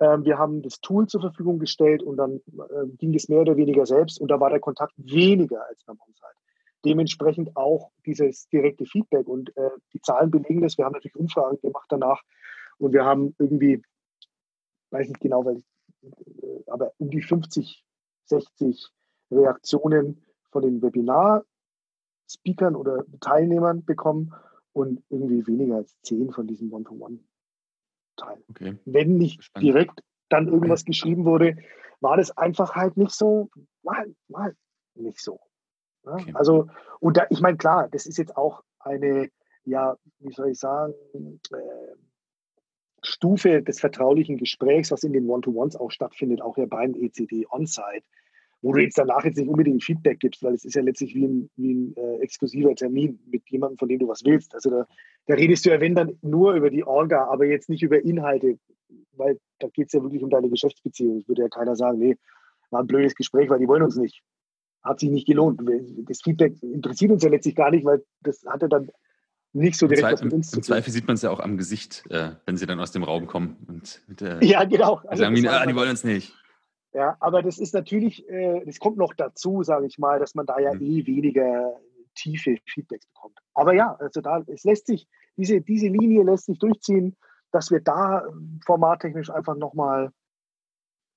Ähm, wir haben das Tool zur Verfügung gestellt und dann äh, ging es mehr oder weniger selbst und da war der Kontakt weniger als beim On-Site. Dementsprechend auch dieses direkte Feedback und äh, die Zahlen belegen das. Wir haben natürlich Umfragen gemacht danach und wir haben irgendwie, weiß nicht genau, weil äh, aber um die 50, 60 Reaktionen von den Webinar-Speakern oder Teilnehmern bekommen und irgendwie weniger als zehn von diesen One-to-One-Teilen. Okay. Wenn nicht Spannend. direkt dann irgendwas okay. geschrieben wurde, war das einfach halt nicht so, mal, mal nicht so. Ja? Okay. Also, und da, ich meine, klar, das ist jetzt auch eine, ja, wie soll ich sagen, äh, Stufe des vertraulichen Gesprächs, was in den One-to-Ones auch stattfindet, auch ja beim ECD On-Site wo du jetzt danach jetzt nicht unbedingt Feedback gibst, weil es ist ja letztlich wie ein, wie ein äh, exklusiver Termin mit jemandem, von dem du was willst. Also da, da redest du ja, wenn dann, nur über die Orga, aber jetzt nicht über Inhalte, weil da geht es ja wirklich um deine Geschäftsbeziehung. Es würde ja keiner sagen, nee, war ein blödes Gespräch, weil die wollen uns nicht. Hat sich nicht gelohnt. Das Feedback interessiert uns ja letztlich gar nicht, weil das hat ja dann nicht so direkt Im, was mit uns zu tun. Im Zweifel sieht man es ja auch am Gesicht, äh, wenn sie dann aus dem Raum kommen. Und mit, äh, ja, genau. Also sagen ah, die wollen uns nicht. Ja, aber das ist natürlich, äh, das kommt noch dazu, sage ich mal, dass man da ja mhm. eh weniger tiefe Feedbacks bekommt. Aber ja, also da, es lässt sich, diese, diese Linie lässt sich durchziehen, dass wir da ähm, formattechnisch einfach nochmal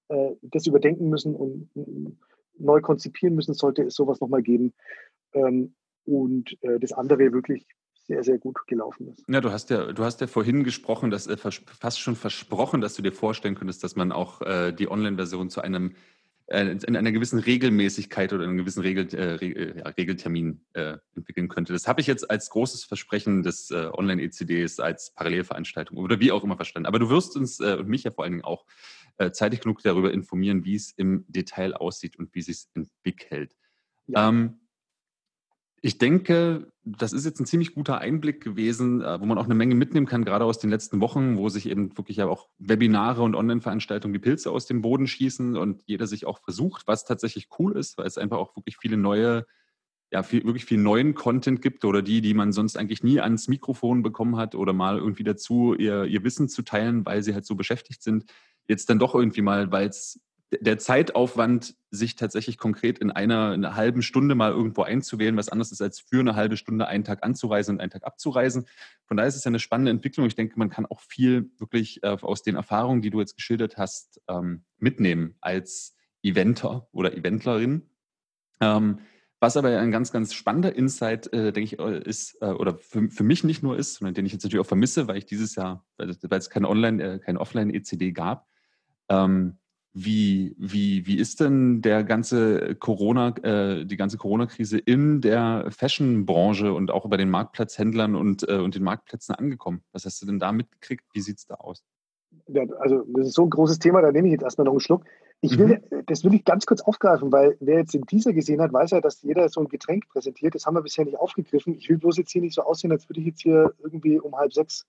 äh, das überdenken müssen und äh, neu konzipieren müssen, sollte es sowas nochmal geben. Ähm, und äh, das andere wirklich sehr, sehr gut gelaufen ist. Ja, du hast ja, du hast ja vorhin gesprochen, dass äh, fast schon versprochen, dass du dir vorstellen könntest, dass man auch äh, die Online-Version zu einem äh, in einer gewissen Regelmäßigkeit oder einem gewissen Regel, äh, Regel, ja, Regeltermin äh, entwickeln könnte. Das habe ich jetzt als großes Versprechen des äh, Online-ECDs als Parallelveranstaltung oder wie auch immer verstanden. Aber du wirst uns äh, und mich ja vor allen Dingen auch äh, zeitig genug darüber informieren, wie es im Detail aussieht und wie es sich entwickelt. Ja. Ähm, ich denke, das ist jetzt ein ziemlich guter Einblick gewesen, äh, wo man auch eine Menge mitnehmen kann, gerade aus den letzten Wochen, wo sich eben wirklich ja auch Webinare und Online-Veranstaltungen die Pilze aus dem Boden schießen und jeder sich auch versucht, was tatsächlich cool ist, weil es einfach auch wirklich viele neue, ja, viel, wirklich viel neuen Content gibt oder die, die man sonst eigentlich nie ans Mikrofon bekommen hat oder mal irgendwie dazu, ihr, ihr Wissen zu teilen, weil sie halt so beschäftigt sind, jetzt dann doch irgendwie mal, weil es der Zeitaufwand, sich tatsächlich konkret in einer, in einer, halben Stunde mal irgendwo einzuwählen, was anderes ist, als für eine halbe Stunde einen Tag anzureisen und einen Tag abzureisen. Von daher ist es ja eine spannende Entwicklung. Ich denke, man kann auch viel wirklich äh, aus den Erfahrungen, die du jetzt geschildert hast, ähm, mitnehmen als Eventer oder Eventlerin. Ähm, was aber ein ganz, ganz spannender Insight, äh, denke ich, äh, ist, oder für, für mich nicht nur ist, sondern den ich jetzt natürlich auch vermisse, weil ich dieses Jahr, weil, es keine Online, äh, kein Offline-ECD gab, ähm, wie, wie, wie ist denn der ganze Corona, äh, die ganze Corona-Krise in der Fashion-Branche und auch bei den Marktplatzhändlern und, äh, und den Marktplätzen angekommen? Was hast du denn da mitgekriegt? Wie sieht es da aus? Ja, also, das ist so ein großes Thema, da nehme ich jetzt erstmal noch einen Schluck. Ich will, mhm. Das will ich ganz kurz aufgreifen, weil wer jetzt den Teaser gesehen hat, weiß ja, dass jeder so ein Getränk präsentiert. Das haben wir bisher nicht aufgegriffen. Ich will bloß jetzt hier nicht so aussehen, als würde ich jetzt hier irgendwie um halb sechs.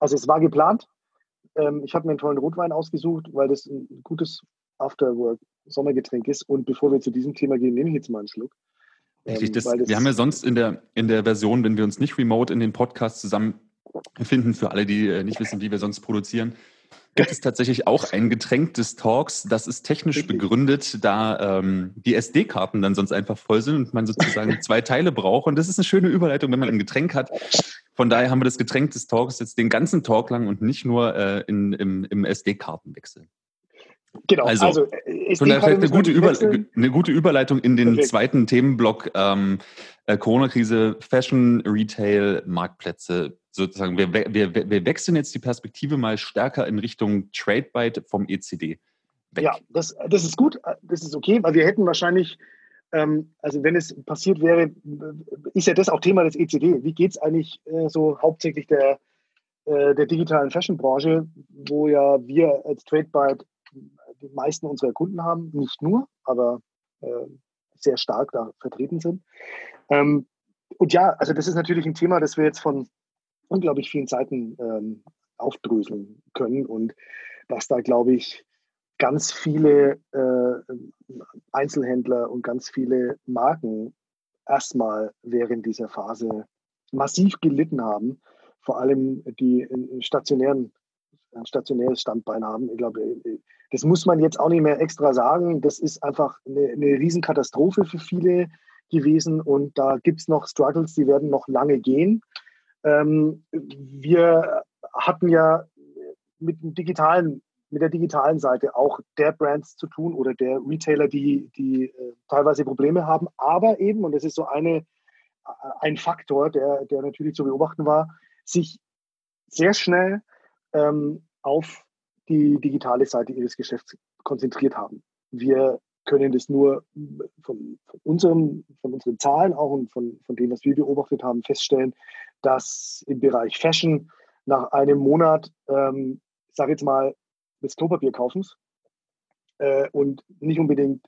Also, es war geplant, ähm, ich habe mir einen tollen Rotwein ausgesucht, weil das ein gutes Afterwork-Sommergetränk ist. Und bevor wir zu diesem Thema gehen, nehme ich jetzt mal einen Schluck. Richtig, ähm, das, das wir haben ja sonst in der, in der Version, wenn wir uns nicht remote in den Podcast zusammenfinden, für alle, die äh, nicht wissen, wie wir sonst produzieren, gibt es tatsächlich auch ein Getränk des Talks. Das ist technisch begründet, da ähm, die SD-Karten dann sonst einfach voll sind und man sozusagen zwei Teile braucht. Und das ist eine schöne Überleitung, wenn man ein Getränk hat. Von daher haben wir das Getränk des Talks jetzt den ganzen Talk lang und nicht nur äh, in, im, im SD-Kartenwechsel. Genau, also, also äh, von daher vielleicht eine gute, Über, eine gute Überleitung in den Perfekt. zweiten Themenblock ähm, äh, Corona-Krise, Fashion, Retail, Marktplätze. Sozusagen, wir, wir, wir wechseln jetzt die Perspektive mal stärker in Richtung Trade-Byte vom ECD. Weg. Ja, das, das ist gut, das ist okay, weil wir hätten wahrscheinlich, ähm, also wenn es passiert wäre, ist ja das auch Thema des ECD. Wie geht es eigentlich äh, so hauptsächlich der, äh, der digitalen Fashion-Branche, wo ja wir als Trade-Byte die meisten unserer Kunden haben, nicht nur, aber äh, sehr stark da vertreten sind. Ähm, und ja, also das ist natürlich ein Thema, das wir jetzt von unglaublich vielen Seiten ähm, aufdröseln können und dass da, glaube ich, ganz viele äh, Einzelhändler und ganz viele Marken erstmal während dieser Phase massiv gelitten haben, vor allem die stationären, ein stationäres Standbein haben. Ich glaube, das muss man jetzt auch nicht mehr extra sagen. Das ist einfach eine, eine Riesenkatastrophe für viele gewesen und da gibt es noch Struggles, die werden noch lange gehen. Ähm, wir hatten ja mit dem digitalen, mit der digitalen Seite auch der Brands zu tun oder der Retailer, die, die äh, teilweise Probleme haben, aber eben, und das ist so eine, ein Faktor, der, der natürlich zu beobachten war, sich sehr schnell ähm, auf die digitale Seite ihres Geschäfts konzentriert haben. Wir können das nur von, von, unserem, von unseren Zahlen auch und von, von dem, was wir beobachtet haben, feststellen, dass im Bereich Fashion nach einem Monat, ähm, sage jetzt mal, des Klopapierkaufens äh, und nicht unbedingt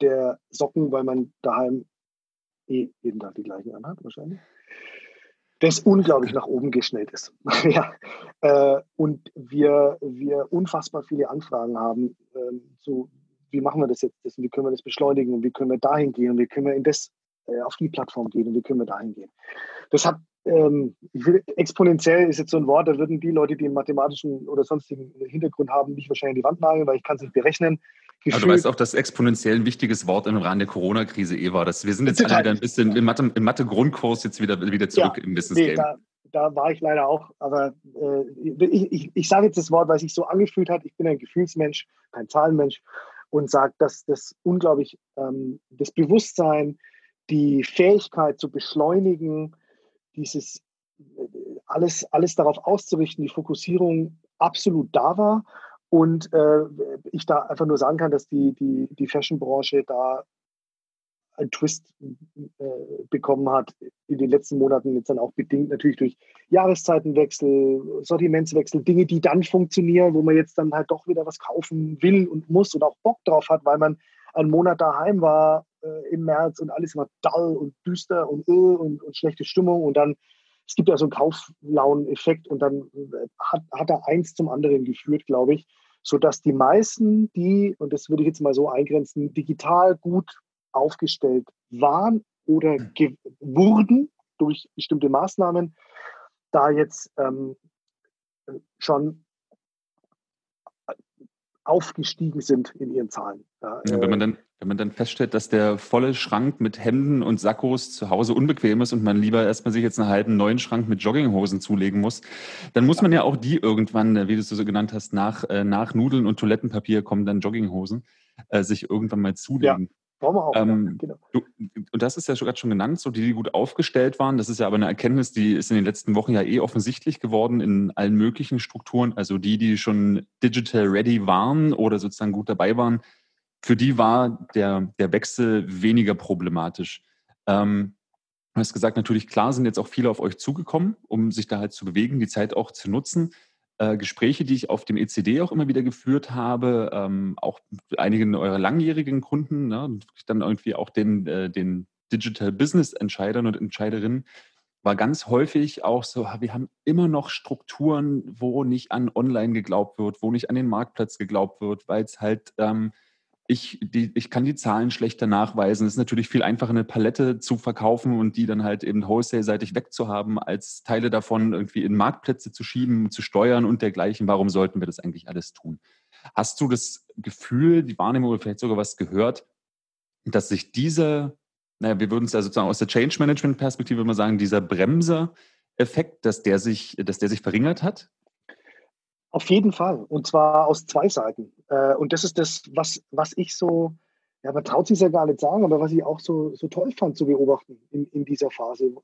der Socken, weil man daheim eh jeden Tag die gleichen anhat, wahrscheinlich das unglaublich nach oben geschnellt ist. ja. Äh, und wir, wir unfassbar viele Anfragen haben, ähm, so wie machen wir das jetzt, wie können wir das beschleunigen und wie können wir dahin gehen und wie können wir in das, äh, auf die Plattform gehen und wie können wir dahin gehen. Das hat, ähm, will, exponentiell ist jetzt so ein Wort, da würden die Leute, die einen mathematischen oder sonstigen Hintergrund haben, nicht wahrscheinlich die Wand nageln, weil ich kann es nicht berechnen. Aber du weißt auch, dass exponentiell ein wichtiges Wort im Rahmen der Corona-Krise eh war. Dass wir sind jetzt alle wieder ein bisschen im Mathe-Grundkurs Mathe jetzt wieder, wieder zurück ja, im Business-Game. Nee, da, da, war ich leider auch. Aber äh, ich, ich, ich sage jetzt das Wort, weil es sich so angefühlt hat. Ich bin ein Gefühlsmensch, kein Zahlenmensch und sage, dass das unglaublich ähm, das Bewusstsein, die Fähigkeit zu beschleunigen, dieses alles, alles darauf auszurichten, die Fokussierung absolut da war. Und äh, ich da einfach nur sagen kann, dass die, die, die Fashion-Branche da einen Twist äh, bekommen hat in den letzten Monaten, jetzt dann auch bedingt natürlich durch Jahreszeitenwechsel, Sortimentswechsel, Dinge, die dann funktionieren, wo man jetzt dann halt doch wieder was kaufen will und muss und auch Bock drauf hat, weil man einen Monat daheim war äh, im März und alles war dull und düster und, äh, und, und schlechte Stimmung und dann es gibt ja so einen Kauflaunen-Effekt und dann äh, hat, hat er eins zum anderen geführt, glaube ich, sodass die meisten, die, und das würde ich jetzt mal so eingrenzen, digital gut aufgestellt waren oder hm. wurden durch bestimmte Maßnahmen, da jetzt ähm, schon aufgestiegen sind in ihren Zahlen. Ja, wenn, man äh, dann, wenn man dann feststellt, dass der volle Schrank mit Hemden und Sakkos zu Hause unbequem ist und man lieber erstmal sich jetzt einen halben neuen Schrank mit Jogginghosen zulegen muss, dann muss man ja auch die irgendwann, äh, wie du es so genannt hast, nach, äh, nach Nudeln und Toilettenpapier kommen dann Jogginghosen, äh, sich irgendwann mal zulegen. Ja. Auch. Ähm, genau. du, und das ist ja gerade schon genannt, so die, die gut aufgestellt waren. Das ist ja aber eine Erkenntnis, die ist in den letzten Wochen ja eh offensichtlich geworden in allen möglichen Strukturen. Also die, die schon digital ready waren oder sozusagen gut dabei waren, für die war der, der Wechsel weniger problematisch. Ähm, du hast gesagt, natürlich klar sind jetzt auch viele auf euch zugekommen, um sich da halt zu bewegen, die Zeit auch zu nutzen äh, Gespräche, die ich auf dem ECD auch immer wieder geführt habe, ähm, auch mit einigen eurer langjährigen Kunden, ne, dann irgendwie auch den, äh, den Digital Business Entscheidern und Entscheiderinnen, war ganz häufig auch so, wir haben immer noch Strukturen, wo nicht an Online geglaubt wird, wo nicht an den Marktplatz geglaubt wird, weil es halt ähm, ich, die, ich kann die Zahlen schlechter nachweisen. Es ist natürlich viel einfacher, eine Palette zu verkaufen und die dann halt eben wholesale-seitig wegzuhaben, als Teile davon irgendwie in Marktplätze zu schieben, zu steuern und dergleichen. Warum sollten wir das eigentlich alles tun? Hast du das Gefühl, die Wahrnehmung oder vielleicht sogar was gehört, dass sich dieser, naja, wir würden es ja sozusagen aus der Change Management Perspektive immer sagen, dieser Bremser-Effekt, dass der sich, dass der sich verringert hat? Auf jeden Fall. Und zwar aus zwei Seiten. Äh, und das ist das, was, was ich so, ja, man traut sich ja gar nicht sagen, aber was ich auch so, so toll fand zu beobachten in, in dieser Phase,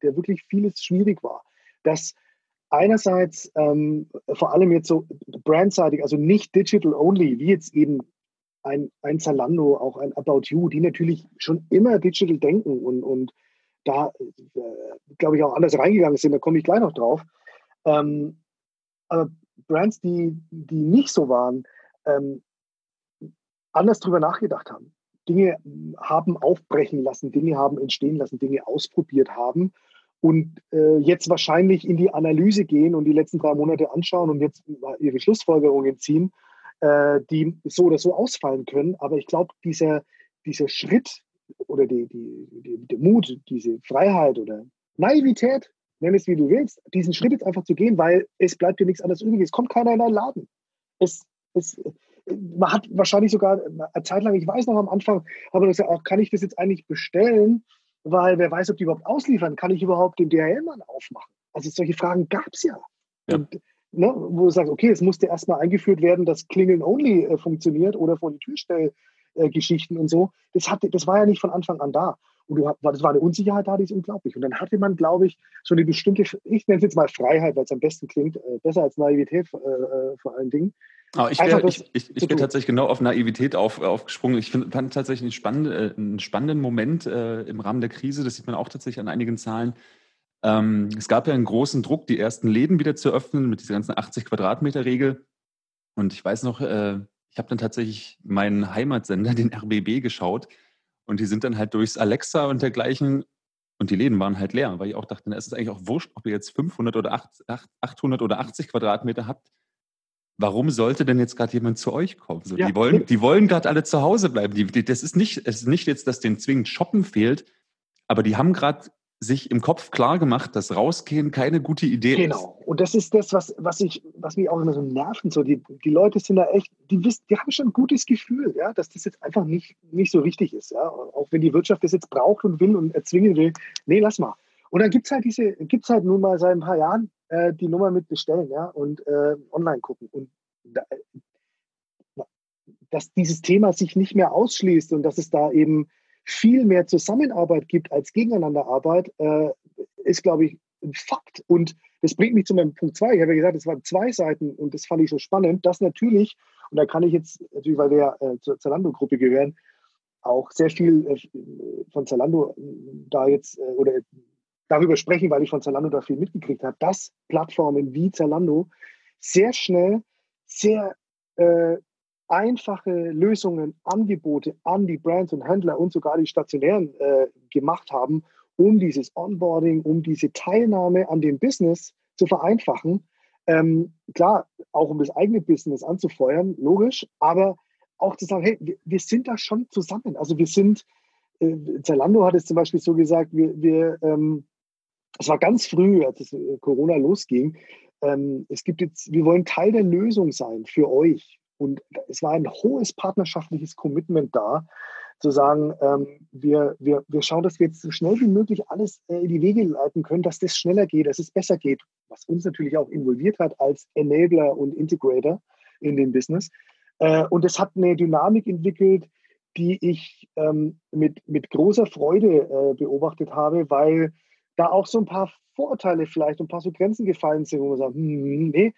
der wirklich vieles schwierig war. Dass einerseits ähm, vor allem jetzt so brandseitig, also nicht digital only, wie jetzt eben ein, ein Zalando, auch ein About You, die natürlich schon immer digital denken und, und da, äh, glaube ich, auch anders reingegangen sind, da komme ich gleich noch drauf. Ähm, aber Brands, die, die nicht so waren, ähm, anders drüber nachgedacht haben. Dinge haben aufbrechen lassen, Dinge haben entstehen lassen, Dinge ausprobiert haben und äh, jetzt wahrscheinlich in die Analyse gehen und die letzten drei Monate anschauen und jetzt ihre Schlussfolgerungen ziehen, äh, die so oder so ausfallen können. Aber ich glaube, dieser, dieser Schritt oder die, die, die, der Mut, diese Freiheit oder Naivität, nenn es wie du willst, diesen Schritt jetzt einfach zu gehen, weil es bleibt dir nichts anderes übrig. Es kommt keiner in deinen Laden. Es, es, man hat wahrscheinlich sogar eine Zeit lang, ich weiß noch am Anfang, aber das ja auch, kann ich das jetzt eigentlich bestellen? Weil wer weiß, ob die überhaupt ausliefern, kann ich überhaupt den DHL-Mann aufmachen? Also solche Fragen gab es ja. ja. Und, ne, wo du sagst, okay, es musste erstmal eingeführt werden, dass Klingeln only äh, funktioniert oder vor die Türstellgeschichten äh, und so. Das, hatte, das war ja nicht von Anfang an da. Und du, das war eine Unsicherheit da, die ist unglaublich. Und dann hatte man, glaube ich, so eine bestimmte, ich nenne es jetzt mal Freiheit, weil es am besten klingt, äh, besser als Naivität äh, äh vor allen Dingen. Aber ich wäre ich, ich, ich wär tatsächlich genau auf Naivität auf, aufgesprungen. Ich find, fand tatsächlich einen spannenden, einen spannenden Moment äh, im Rahmen der Krise, das sieht man auch tatsächlich an einigen Zahlen. Ähm, es gab ja einen großen Druck, die ersten Läden wieder zu öffnen mit dieser ganzen 80 Quadratmeter Regel. Und ich weiß noch, äh, ich habe dann tatsächlich meinen Heimatsender, den RBB, geschaut und die sind dann halt durchs Alexa und dergleichen und die Läden waren halt leer, weil ich auch dachte, na, es ist eigentlich auch wurscht, ob ihr jetzt 500 oder 800 oder 80 Quadratmeter habt. Warum sollte denn jetzt gerade jemand zu euch kommen? So, ja. Die wollen, die wollen gerade alle zu Hause bleiben. Die, die, das ist nicht, es ist nicht jetzt, dass denen zwingend Shoppen fehlt, aber die haben gerade sich im Kopf klar gemacht, dass rausgehen keine gute Idee genau. ist. Genau. Und das ist das, was, was, ich, was mich auch immer so nerven. So, die, die Leute sind da echt, die wissen, die haben schon ein gutes Gefühl, ja, dass das jetzt einfach nicht, nicht so richtig ist. Ja? Auch wenn die Wirtschaft das jetzt braucht und will und erzwingen will. Nee, lass mal. Und dann gibt es halt diese, gibt es halt nun mal seit ein paar Jahren äh, die Nummer mit bestellen, ja, und äh, online gucken. Und da, dass dieses Thema sich nicht mehr ausschließt und dass es da eben viel mehr Zusammenarbeit gibt als Gegeneinanderarbeit, äh, ist, glaube ich, ein Fakt. Und das bringt mich zu meinem Punkt zwei. Ich habe ja gesagt, es waren zwei Seiten und das fand ich so spannend, dass natürlich, und da kann ich jetzt natürlich, weil wir ja äh, zur Zalando-Gruppe gehören, auch sehr viel äh, von Zalando äh, da jetzt äh, oder darüber sprechen, weil ich von Zalando da viel mitgekriegt habe, dass Plattformen wie Zalando sehr schnell, sehr äh, einfache Lösungen, Angebote an die Brands und Händler und sogar die Stationären äh, gemacht haben, um dieses Onboarding, um diese Teilnahme an dem Business zu vereinfachen. Ähm, klar, auch um das eigene Business anzufeuern, logisch, aber auch zu sagen, hey, wir, wir sind da schon zusammen. Also wir sind, äh, Zalando hat es zum Beispiel so gesagt, wir, wir ähm, es war ganz früh, als es, äh, Corona losging, ähm, es gibt jetzt, wir wollen Teil der Lösung sein für euch. Und es war ein hohes partnerschaftliches Commitment da, zu sagen, ähm, wir, wir, wir schauen, dass wir jetzt so schnell wie möglich alles äh, in die Wege leiten können, dass das schneller geht, dass es besser geht, was uns natürlich auch involviert hat als Enabler und Integrator in dem Business. Äh, und es hat eine Dynamik entwickelt, die ich ähm, mit, mit großer Freude äh, beobachtet habe, weil da auch so ein paar Vorurteile vielleicht, ein paar so Grenzen gefallen sind, wo man sagt, hm, nee,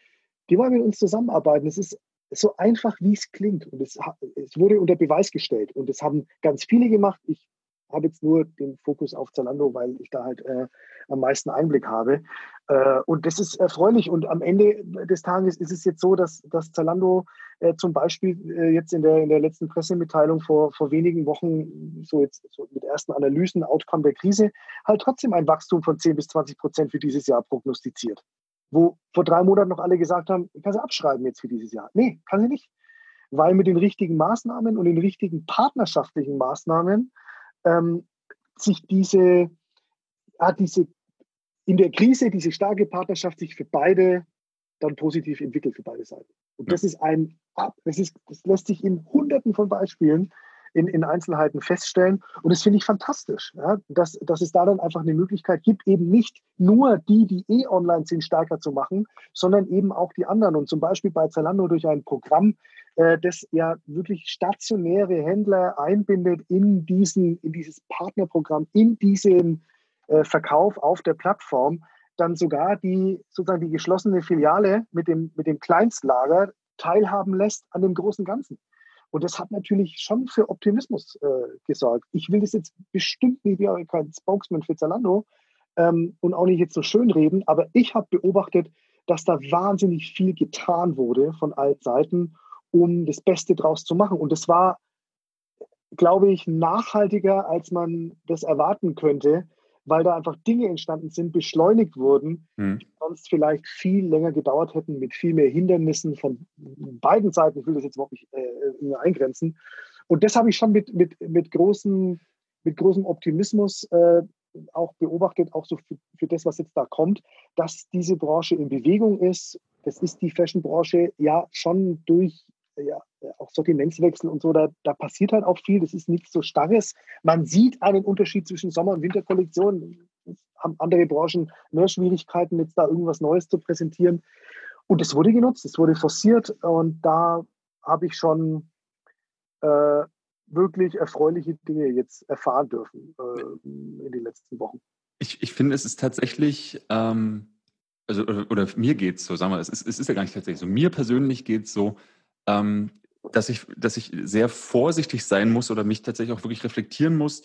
die wollen mit uns zusammenarbeiten. Es ist so einfach, wie es klingt. Und es, es, wurde unter Beweis gestellt. Und das haben ganz viele gemacht. Ich habe jetzt nur den Fokus auf Zalando, weil ich da halt äh, am meisten Einblick habe. Äh, und das ist erfreulich. Und am Ende des Tages ist es jetzt so, dass, dass Zalando äh, zum Beispiel äh, jetzt in der, in der letzten Pressemitteilung vor, vor wenigen Wochen, so jetzt so mit ersten Analysen, Outcome der Krise, halt trotzdem ein Wachstum von 10 bis 20 Prozent für dieses Jahr prognostiziert. Wo vor drei Monaten noch alle gesagt haben, ich kann sie abschreiben jetzt für dieses Jahr. Nee, kann sie nicht. Weil mit den richtigen Maßnahmen und den richtigen partnerschaftlichen Maßnahmen ähm, sich diese, ja, diese in der Krise, diese starke Partnerschaft sich für beide dann positiv entwickelt, für beide Seiten. Und das ist ein, das, ist, das lässt sich in hunderten von Beispielen in, in Einzelheiten feststellen. Und das finde ich fantastisch, ja, dass, dass es da dann einfach eine Möglichkeit gibt, eben nicht nur die, die eh online sind, stärker zu machen, sondern eben auch die anderen. Und zum Beispiel bei Zalando durch ein Programm, äh, das ja wirklich stationäre Händler einbindet in, diesen, in dieses Partnerprogramm, in diesen äh, Verkauf auf der Plattform, dann sogar die sozusagen die geschlossene Filiale mit dem, mit dem Kleinstlager teilhaben lässt an dem großen Ganzen. Und das hat natürlich schon für Optimismus äh, gesorgt. Ich will das jetzt bestimmt nicht, wie kein Spokesman für Zalando ähm, und auch nicht jetzt so schön reden, aber ich habe beobachtet, dass da wahnsinnig viel getan wurde von allen Seiten, um das Beste draus zu machen. Und das war, glaube ich, nachhaltiger, als man das erwarten könnte, weil da einfach Dinge entstanden sind, beschleunigt wurden, mhm. die sonst vielleicht viel länger gedauert hätten, mit viel mehr Hindernissen von beiden Seiten. Ich will das jetzt überhaupt nicht äh, eingrenzen. Und das habe ich schon mit, mit, mit, großen, mit großem Optimismus äh, auch beobachtet, auch so für, für das, was jetzt da kommt, dass diese Branche in Bewegung ist. Das ist die Fashion-Branche ja schon durch ja, auch Sortimentswechsel und so, da, da passiert halt auch viel. Das ist nichts so Starres. Man sieht einen Unterschied zwischen Sommer- und Winterkollektionen. Haben andere Branchen mehr Schwierigkeiten, jetzt da irgendwas Neues zu präsentieren. Und es wurde genutzt, es wurde forciert und da habe ich schon äh, wirklich erfreuliche Dinge jetzt erfahren dürfen äh, in den letzten Wochen. Ich, ich finde, es ist tatsächlich, ähm, also oder, oder mir geht es so, sagen wir, es ist, es ist ja gar nicht tatsächlich so. Mir persönlich geht es so, ähm, dass, ich, dass ich sehr vorsichtig sein muss oder mich tatsächlich auch wirklich reflektieren muss,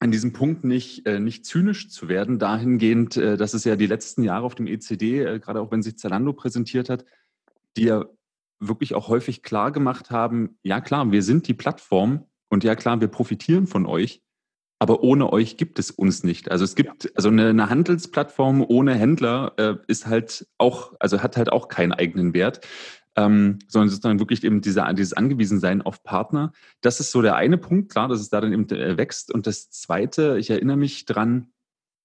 an diesem Punkt nicht, äh, nicht zynisch zu werden, dahingehend, äh, dass es ja die letzten Jahre auf dem ECD, äh, gerade auch wenn sich Zalando präsentiert hat, die ja wirklich auch häufig klar gemacht haben, ja klar, wir sind die Plattform und ja klar, wir profitieren von euch, aber ohne euch gibt es uns nicht. Also es gibt, also eine, eine Handelsplattform ohne Händler äh, ist halt auch, also hat halt auch keinen eigenen Wert ähm, sondern sozusagen wirklich eben diese, dieses Angewiesensein auf Partner. Das ist so der eine Punkt, klar, dass es da dann eben äh, wächst. Und das zweite, ich erinnere mich dran,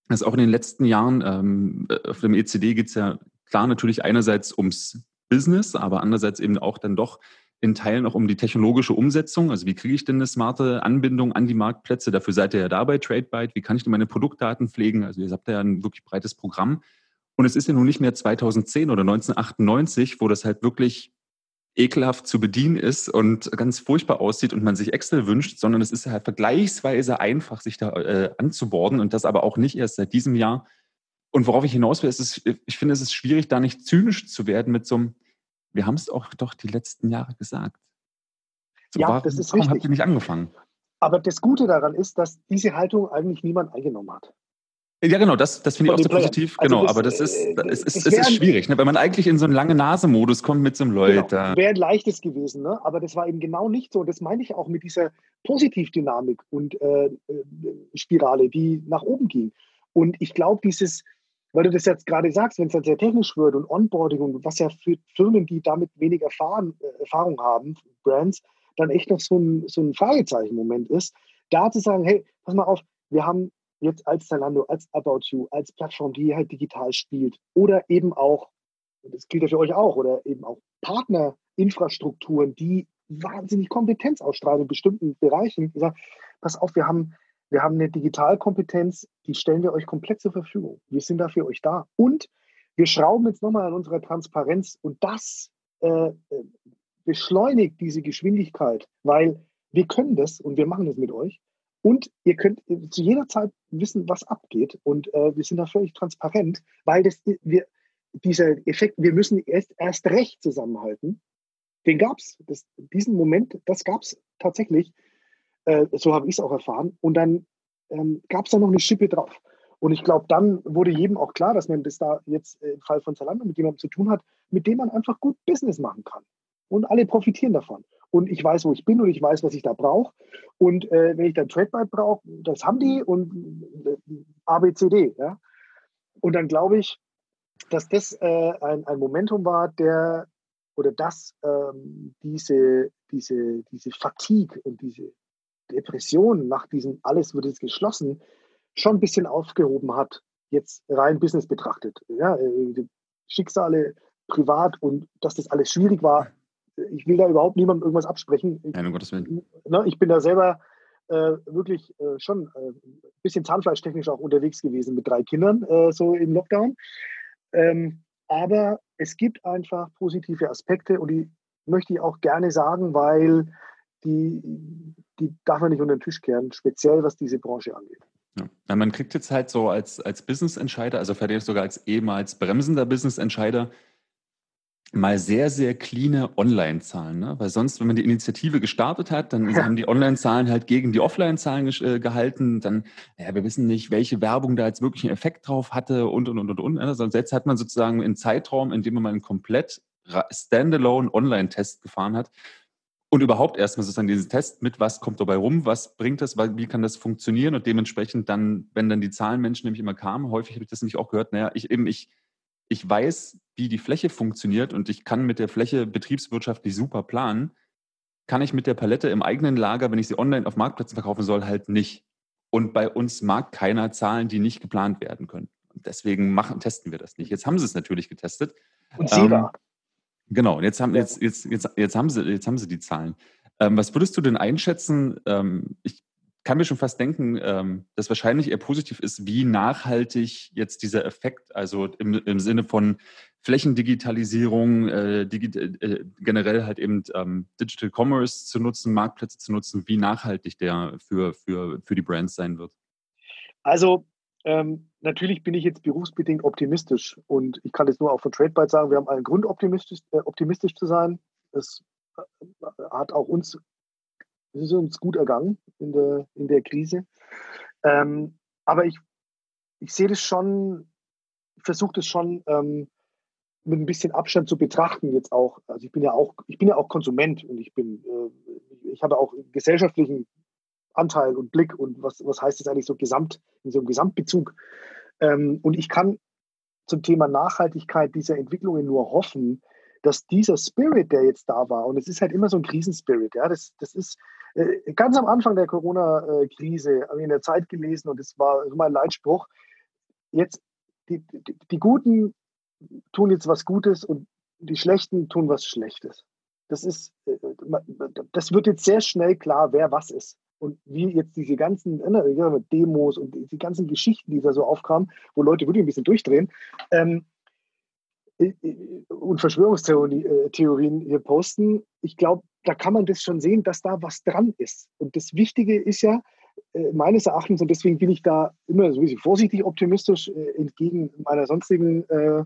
dass auch in den letzten Jahren ähm, äh, auf dem ECD geht es ja klar natürlich einerseits ums Business, aber andererseits eben auch dann doch in Teilen auch um die technologische Umsetzung. Also wie kriege ich denn eine smarte Anbindung an die Marktplätze? Dafür seid ihr ja dabei, TradeByte. Wie kann ich denn meine Produktdaten pflegen? Also ihr habt ja ein wirklich breites Programm. Und es ist ja nun nicht mehr 2010 oder 1998, wo das halt wirklich ekelhaft zu bedienen ist und ganz furchtbar aussieht und man sich Excel wünscht, sondern es ist halt vergleichsweise einfach, sich da äh, anzuborden und das aber auch nicht erst seit diesem Jahr. Und worauf ich hinaus will, ist, es, ich finde, es ist schwierig, da nicht zynisch zu werden mit so einem, wir haben es auch doch die letzten Jahre gesagt. So, ja, warum, das ist warum richtig. habt ihr nicht angefangen? Aber das Gute daran ist, dass diese Haltung eigentlich niemand eingenommen hat. Ja, genau, das, das finde ich auch so positiv. Also genau, das, aber das ist, äh, ist, es, ist schwierig, ne? wenn man eigentlich in so einen lange Nase-Modus kommt mit so einem Leute. Genau, Wäre ein leichtes gewesen, ne? aber das war eben genau nicht so. Das meine ich auch mit dieser Positivdynamik und äh, äh, Spirale, die nach oben ging. Und ich glaube, dieses, weil du das jetzt gerade sagst, wenn es dann sehr technisch wird und Onboarding und was ja für Firmen, die damit wenig erfahren, äh, Erfahrung haben, Brands, dann echt noch so ein, so ein Fragezeichen-Moment ist, da zu sagen, hey, pass mal auf, wir haben jetzt als Zalando, als About You, als Plattform, die halt digital spielt oder eben auch, das gilt ja für euch auch, oder eben auch Partnerinfrastrukturen, die wahnsinnig Kompetenz ausstrahlen in bestimmten Bereichen. Ich sage, pass auf, wir haben, wir haben eine Digitalkompetenz, die stellen wir euch komplett zur Verfügung. Wir sind da für euch da. Und wir schrauben jetzt nochmal an unserer Transparenz und das äh, äh beschleunigt diese Geschwindigkeit, weil wir können das und wir machen das mit euch. Und ihr könnt zu jeder Zeit wissen, was abgeht. Und äh, wir sind da völlig transparent, weil das, wir, dieser Effekt, wir müssen erst, erst recht zusammenhalten. Den gab es. Diesen Moment, das gab es tatsächlich. Äh, so habe ich es auch erfahren. Und dann ähm, gab es da noch eine Schippe drauf. Und ich glaube, dann wurde jedem auch klar, dass man das da jetzt im Fall von Zalando mit jemandem zu tun hat, mit dem man einfach gut Business machen kann und alle profitieren davon. Und ich weiß, wo ich bin und ich weiß, was ich da brauche. Und äh, wenn ich dann TradeByte brauche, das haben die und äh, ABCD. Ja? Und dann glaube ich, dass das äh, ein, ein Momentum war, der oder das ähm, diese, diese, diese Fatigue und diese Depression nach diesem alles wird jetzt geschlossen schon ein bisschen aufgehoben hat, jetzt rein Business betrachtet. Ja, äh, Schicksale privat und dass das alles schwierig war, ich will da überhaupt niemandem irgendwas absprechen. Ich, Nein, um Gottes Willen. Ne, ich bin da selber äh, wirklich äh, schon äh, ein bisschen zahnfleischtechnisch auch unterwegs gewesen mit drei Kindern, äh, so im Lockdown. Ähm, aber es gibt einfach positive Aspekte und die möchte ich auch gerne sagen, weil die, die darf man nicht unter den Tisch kehren, speziell was diese Branche angeht. Ja. man kriegt jetzt halt so als, als Business-Entscheider, also vielleicht sogar als ehemals bremsender Business-Entscheider, mal sehr, sehr cleane Online-Zahlen. Ne? Weil sonst, wenn man die Initiative gestartet hat, dann ja. haben die Online-Zahlen halt gegen die Offline-Zahlen äh, gehalten. Dann, ja, wir wissen nicht, welche Werbung da jetzt wirklich einen Effekt drauf hatte und, und, und, und, und. Also jetzt hat man sozusagen einen Zeitraum, in dem man mal einen komplett standalone Online-Test gefahren hat und überhaupt erstmal sozusagen diesen Test mit, was kommt dabei rum, was bringt das, wie kann das funktionieren und dementsprechend dann, wenn dann die Zahlenmenschen nämlich immer kamen, häufig habe ich das nämlich auch gehört, naja, ich eben, ich, ich weiß, wie die Fläche funktioniert und ich kann mit der Fläche betriebswirtschaftlich super planen, kann ich mit der Palette im eigenen Lager, wenn ich sie online auf Marktplätzen verkaufen soll, halt nicht. Und bei uns mag keiner Zahlen, die nicht geplant werden können. Und deswegen machen, testen wir das nicht. Jetzt haben sie es natürlich getestet. Und ähm, Genau, jetzt haben, jetzt, jetzt, jetzt, jetzt, haben sie, jetzt haben sie die Zahlen. Ähm, was würdest du denn einschätzen? Ähm, ich kann mir schon fast denken, ähm, dass wahrscheinlich eher positiv ist, wie nachhaltig jetzt dieser Effekt, also im, im Sinne von Flächendigitalisierung, äh, digi äh, generell halt eben ähm, Digital Commerce zu nutzen, Marktplätze zu nutzen, wie nachhaltig der für, für, für die Brands sein wird. Also ähm, natürlich bin ich jetzt berufsbedingt optimistisch und ich kann jetzt nur auch von TradeByte sagen, wir haben einen Grund, optimistisch, äh, optimistisch zu sein. Es äh, hat auch uns es ist uns gut ergangen in der, in der Krise. Ähm, aber ich, ich sehe das schon, ich versuche das schon ähm, mit ein bisschen Abstand zu betrachten jetzt auch. Also ich bin ja auch, ich bin ja auch Konsument und ich bin, äh, ich habe auch gesellschaftlichen Anteil und Blick und was, was heißt das eigentlich so gesamt, in so einem Gesamtbezug. Ähm, und ich kann zum Thema Nachhaltigkeit dieser Entwicklungen nur hoffen, dass dieser Spirit, der jetzt da war, und es ist halt immer so ein Krisenspirit, ja, das, das ist, ganz am Anfang der Corona-Krise habe ich in der Zeit gelesen und es war mein Leitspruch. Jetzt, die, die, die Guten tun jetzt was Gutes und die Schlechten tun was Schlechtes. Das ist, äh, das wird jetzt sehr schnell klar, wer was ist. Und wie jetzt diese ganzen ne, Demos und die ganzen Geschichten, die da so aufkamen, wo Leute wirklich ein bisschen durchdrehen, ähm, äh, und Verschwörungstheorien hier posten, ich glaube, da kann man das schon sehen, dass da was dran ist. Und das Wichtige ist ja, äh, meines Erachtens, und deswegen bin ich da immer so ein bisschen vorsichtig optimistisch, äh, entgegen meiner sonstigen äh,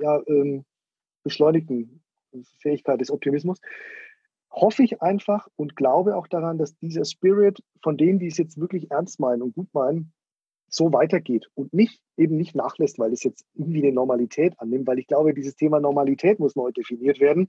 ja, ähm, beschleunigten Fähigkeit des Optimismus, hoffe ich einfach und glaube auch daran, dass dieser Spirit von denen, die es jetzt wirklich ernst meinen und gut meinen, so weitergeht und nicht eben nicht nachlässt, weil es jetzt irgendwie eine Normalität annimmt, weil ich glaube, dieses Thema Normalität muss neu definiert werden,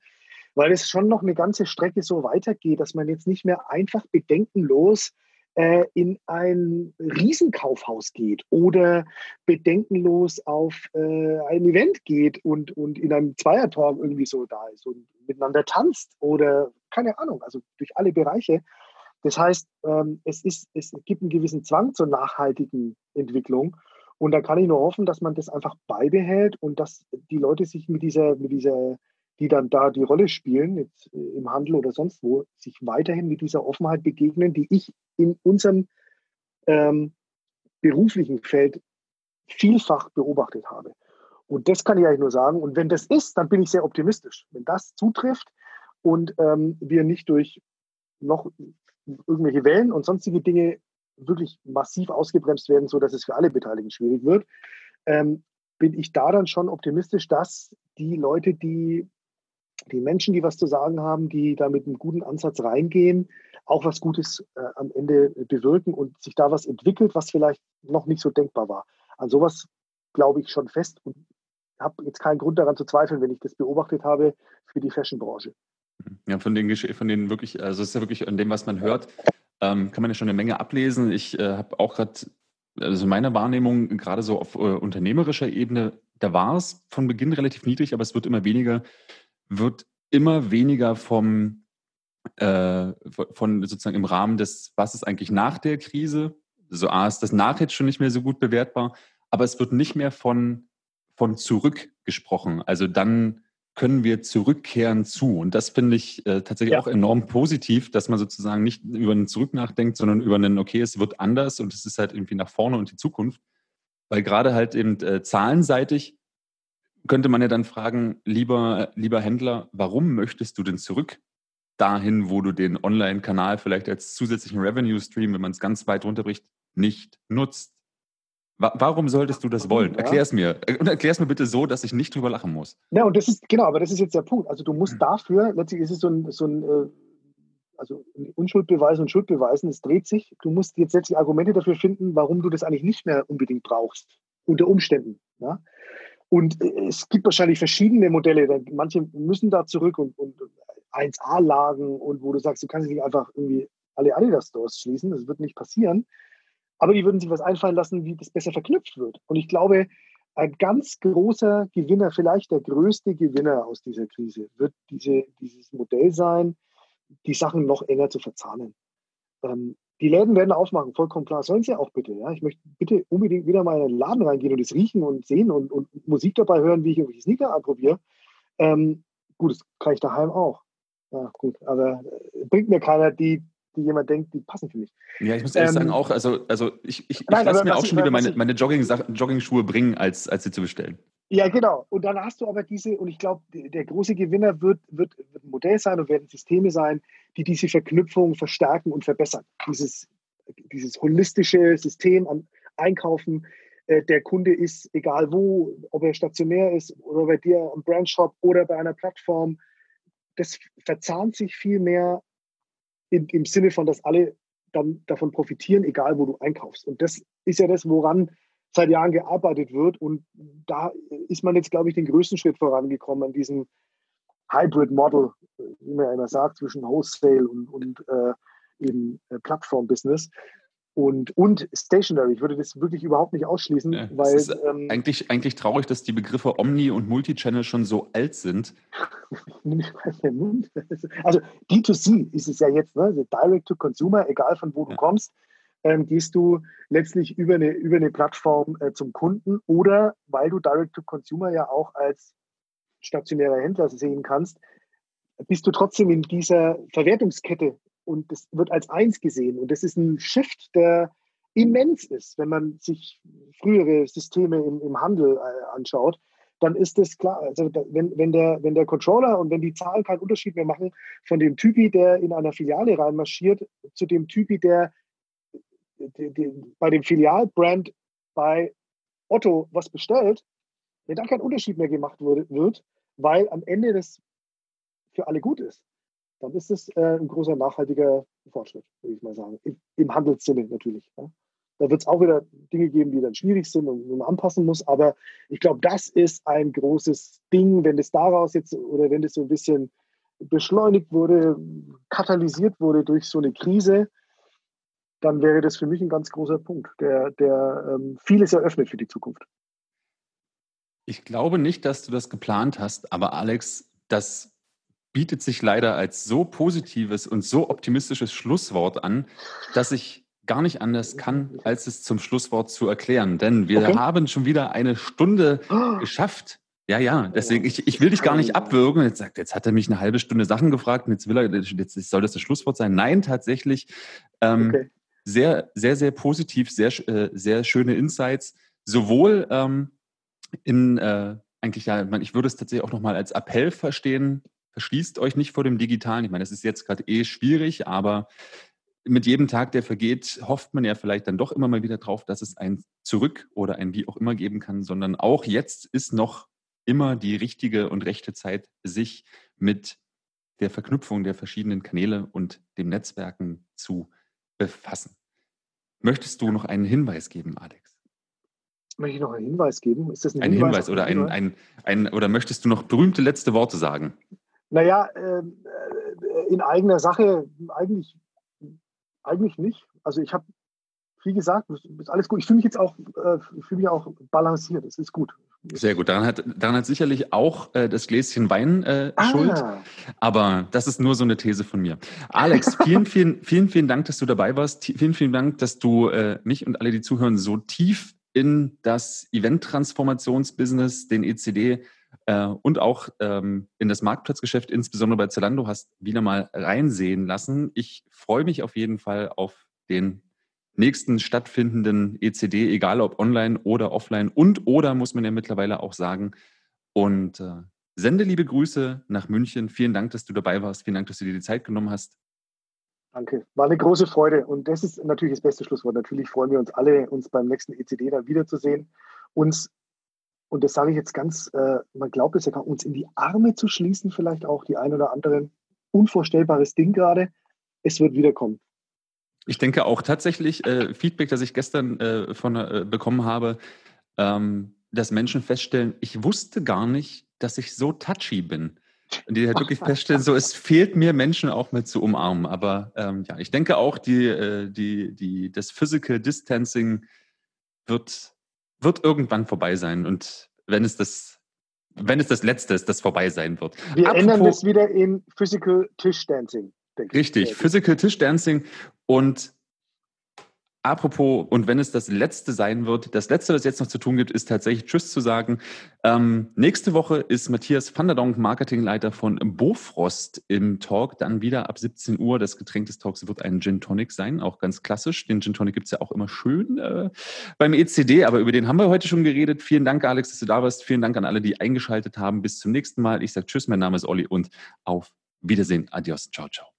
weil es schon noch eine ganze Strecke so weitergeht, dass man jetzt nicht mehr einfach bedenkenlos äh, in ein Riesenkaufhaus geht oder bedenkenlos auf äh, ein Event geht und, und in einem Zweiertalk irgendwie so da ist und miteinander tanzt oder keine Ahnung, also durch alle Bereiche. Das heißt, ähm, es, ist, es gibt einen gewissen Zwang zur nachhaltigen Entwicklung. Und da kann ich nur hoffen, dass man das einfach beibehält und dass die Leute sich mit dieser, mit dieser, die dann da die Rolle spielen, jetzt äh, im Handel oder sonst wo, sich weiterhin mit dieser Offenheit begegnen, die ich in unserem ähm, beruflichen Feld vielfach beobachtet habe. Und das kann ich eigentlich nur sagen. Und wenn das ist, dann bin ich sehr optimistisch. Wenn das zutrifft und ähm, wir nicht durch noch irgendwelche Wellen und sonstige Dinge wirklich massiv ausgebremst werden, sodass es für alle Beteiligten schwierig wird, ähm, bin ich da dann schon optimistisch, dass die Leute, die, die Menschen, die was zu sagen haben, die da mit einem guten Ansatz reingehen, auch was Gutes äh, am Ende bewirken und sich da was entwickelt, was vielleicht noch nicht so denkbar war. An sowas glaube ich schon fest und habe jetzt keinen Grund daran zu zweifeln, wenn ich das beobachtet habe für die Fashionbranche. Ja, von den, von den wirklich, also es ist ja wirklich an dem, was man hört, ähm, kann man ja schon eine Menge ablesen. Ich äh, habe auch gerade, also meine Wahrnehmung, gerade so auf äh, unternehmerischer Ebene, da war es von Beginn relativ niedrig, aber es wird immer weniger, wird immer weniger vom, äh, von sozusagen im Rahmen des, was ist eigentlich nach der Krise? So A ist das nach jetzt schon nicht mehr so gut bewertbar, aber es wird nicht mehr von, von zurück gesprochen. Also dann können wir zurückkehren zu. Und das finde ich äh, tatsächlich ja. auch enorm positiv, dass man sozusagen nicht über einen Zurück nachdenkt, sondern über einen, okay, es wird anders und es ist halt irgendwie nach vorne und die Zukunft. Weil gerade halt eben äh, zahlenseitig könnte man ja dann fragen, lieber, lieber Händler, warum möchtest du denn zurück dahin, wo du den Online-Kanal vielleicht als zusätzlichen Revenue-Stream, wenn man es ganz weit runterbricht, nicht nutzt? Warum solltest du das wollen? Ja. Erklär es mir. Und erklär es mir bitte so, dass ich nicht drüber lachen muss. Ja, und das ist, genau, aber das ist jetzt der Punkt. Also du musst hm. dafür, letztlich ist es so ein, so ein äh, also Unschuldbeweisen und Schuldbeweisen, es dreht sich. Du musst jetzt letztlich Argumente dafür finden, warum du das eigentlich nicht mehr unbedingt brauchst, unter Umständen. Ja? Und äh, es gibt wahrscheinlich verschiedene Modelle. Manche müssen da zurück und, und 1A-Lagen und wo du sagst, du kannst nicht einfach irgendwie alle Adidas-Stores schließen. Das wird nicht passieren. Aber die würden sich was einfallen lassen, wie das besser verknüpft wird. Und ich glaube, ein ganz großer Gewinner, vielleicht der größte Gewinner aus dieser Krise, wird diese, dieses Modell sein, die Sachen noch enger zu verzahnen. Ähm, die Läden werden aufmachen, vollkommen klar. Sollen sie auch bitte. Ja? Ich möchte bitte unbedingt wieder mal in den Laden reingehen und es riechen und sehen und, und Musik dabei hören, wie ich irgendwelche Sneaker anprobiere. Ähm, gut, das kann ich daheim auch. Ja, gut, aber äh, bringt mir keiner die die jemand denkt, die passen für mich. Ja, ich muss ehrlich ähm, sagen, auch, also, also ich, ich, ich lasse mir auch schon wieder meine, meine Jogging Jogging-Schuhe bringen, als, als sie zu bestellen. Ja, genau. Und dann hast du aber diese, und ich glaube, der große Gewinner wird, wird, wird ein Modell sein und werden Systeme sein, die diese Verknüpfung verstärken und verbessern. Dieses, dieses holistische System an Einkaufen, äh, der Kunde ist, egal wo, ob er stationär ist oder bei dir am Brandshop oder bei einer Plattform, das verzahnt sich viel mehr in, im Sinne von, dass alle dann davon profitieren, egal wo du einkaufst. Und das ist ja das, woran seit Jahren gearbeitet wird. Und da ist man jetzt, glaube ich, den größten Schritt vorangekommen an diesem Hybrid Model, wie man ja immer sagt, zwischen Wholesale und, und äh, eben äh, Plattform-Business. Und, und Stationary, ich würde das wirklich überhaupt nicht ausschließen, ja, weil. Es ist ähm, eigentlich, eigentlich traurig, dass die Begriffe Omni und Multichannel schon so alt sind. also D2C ist es ja jetzt, ne? Also Direct to Consumer, egal von wo ja. du kommst, ähm, gehst du letztlich über eine, über eine Plattform äh, zum Kunden oder weil du Direct to Consumer ja auch als stationärer Händler sehen kannst, bist du trotzdem in dieser Verwertungskette und das wird als eins gesehen. Und das ist ein Shift, der immens ist, wenn man sich frühere Systeme im, im Handel äh, anschaut. Dann ist das klar. Also wenn, wenn, der, wenn der Controller und wenn die Zahlen keinen Unterschied mehr machen von dem Typi, der in einer Filiale reinmarschiert, zu dem Typi, der die, die, bei dem Filialbrand bei Otto was bestellt, wenn da kein Unterschied mehr gemacht wurde, wird, weil am Ende das für alle gut ist, dann ist es äh, ein großer nachhaltiger Fortschritt, würde ich mal sagen. Im, im Handelssinne natürlich. Ja. Da wird es auch wieder Dinge geben, die dann schwierig sind und man anpassen muss. Aber ich glaube, das ist ein großes Ding, wenn es daraus jetzt oder wenn das so ein bisschen beschleunigt wurde, katalysiert wurde durch so eine Krise, dann wäre das für mich ein ganz großer Punkt, der, der ähm, vieles eröffnet für die Zukunft. Ich glaube nicht, dass du das geplant hast, aber Alex, das bietet sich leider als so positives und so optimistisches Schlusswort an, dass ich gar nicht anders kann, als es zum Schlusswort zu erklären. Denn wir okay. haben schon wieder eine Stunde geschafft. Ja, ja, deswegen, ich, ich will dich gar nicht abwürgen. Jetzt sagt, jetzt hat er mich eine halbe Stunde Sachen gefragt und jetzt will er, jetzt soll das das Schlusswort sein. Nein, tatsächlich. Ähm, okay. Sehr, sehr, sehr positiv, sehr, äh, sehr schöne Insights. Sowohl ähm, in, äh, eigentlich ja, ich würde es tatsächlich auch nochmal als Appell verstehen, verschließt euch nicht vor dem Digitalen. Ich meine, es ist jetzt gerade eh schwierig, aber mit jedem Tag, der vergeht, hofft man ja vielleicht dann doch immer mal wieder drauf, dass es ein Zurück oder ein Wie auch immer geben kann, sondern auch jetzt ist noch immer die richtige und rechte Zeit, sich mit der Verknüpfung der verschiedenen Kanäle und dem Netzwerken zu befassen. Möchtest du noch einen Hinweis geben, Alex? Möchte ich noch einen Hinweis geben? Ist das ein, ein Hinweis, Hinweis oder ein, ein, ein, oder möchtest du noch berühmte letzte Worte sagen? Naja, ähm, äh, in eigener Sache eigentlich, eigentlich nicht. Also ich habe viel gesagt, ist alles gut. Ich fühle mich jetzt auch, äh, fühle mich auch balanciert. Es ist gut. Sehr gut. Daran hat, daran hat sicherlich auch äh, das Gläschen Wein äh, ah. Schuld. Aber das ist nur so eine These von mir. Alex, vielen, vielen, vielen, vielen Dank, dass du dabei warst. Vielen, vielen Dank, dass du äh, mich und alle, die zuhören, so tief in das Event-Transformationsbusiness, den ECD äh, und auch ähm, in das Marktplatzgeschäft, insbesondere bei Zalando, hast wieder mal reinsehen lassen. Ich freue mich auf jeden Fall auf den nächsten stattfindenden ECD, egal ob online oder offline und oder muss man ja mittlerweile auch sagen. Und äh, sende liebe Grüße nach München. Vielen Dank, dass du dabei warst. Vielen Dank, dass du dir die Zeit genommen hast. Danke. War eine große Freude. Und das ist natürlich das beste Schlusswort. Natürlich freuen wir uns alle, uns beim nächsten ECD dann wiederzusehen. Uns, und das sage ich jetzt ganz, äh, man glaubt es ja gar, uns in die Arme zu schließen, vielleicht auch die ein oder anderen. Unvorstellbares Ding gerade. Es wird wiederkommen. Ich denke auch tatsächlich, äh, Feedback, das ich gestern äh, von, äh, bekommen habe, ähm, dass Menschen feststellen, ich wusste gar nicht, dass ich so touchy bin. Und die halt wirklich feststellen, so es fehlt mir Menschen auch mal zu umarmen. Aber ähm, ja, ich denke auch, die, äh, die, die, das Physical Distancing wird, wird irgendwann vorbei sein. Und wenn es das, wenn es das Letzte ist, das vorbei sein wird. Wir Apropos, ändern das wieder in Physical Tischdancing. Richtig, Physical Tischdancing. Und Apropos, und wenn es das letzte sein wird, das letzte, was jetzt noch zu tun gibt, ist tatsächlich Tschüss zu sagen. Ähm, nächste Woche ist Matthias van der Donk, Marketingleiter von Bofrost im Talk, dann wieder ab 17 Uhr. Das Getränk des Talks wird ein Gin Tonic sein, auch ganz klassisch. Den Gin Tonic gibt es ja auch immer schön äh, beim ECD, aber über den haben wir heute schon geredet. Vielen Dank, Alex, dass du da warst. Vielen Dank an alle, die eingeschaltet haben. Bis zum nächsten Mal. Ich sage Tschüss, mein Name ist Olli und auf Wiedersehen. Adios. Ciao, ciao.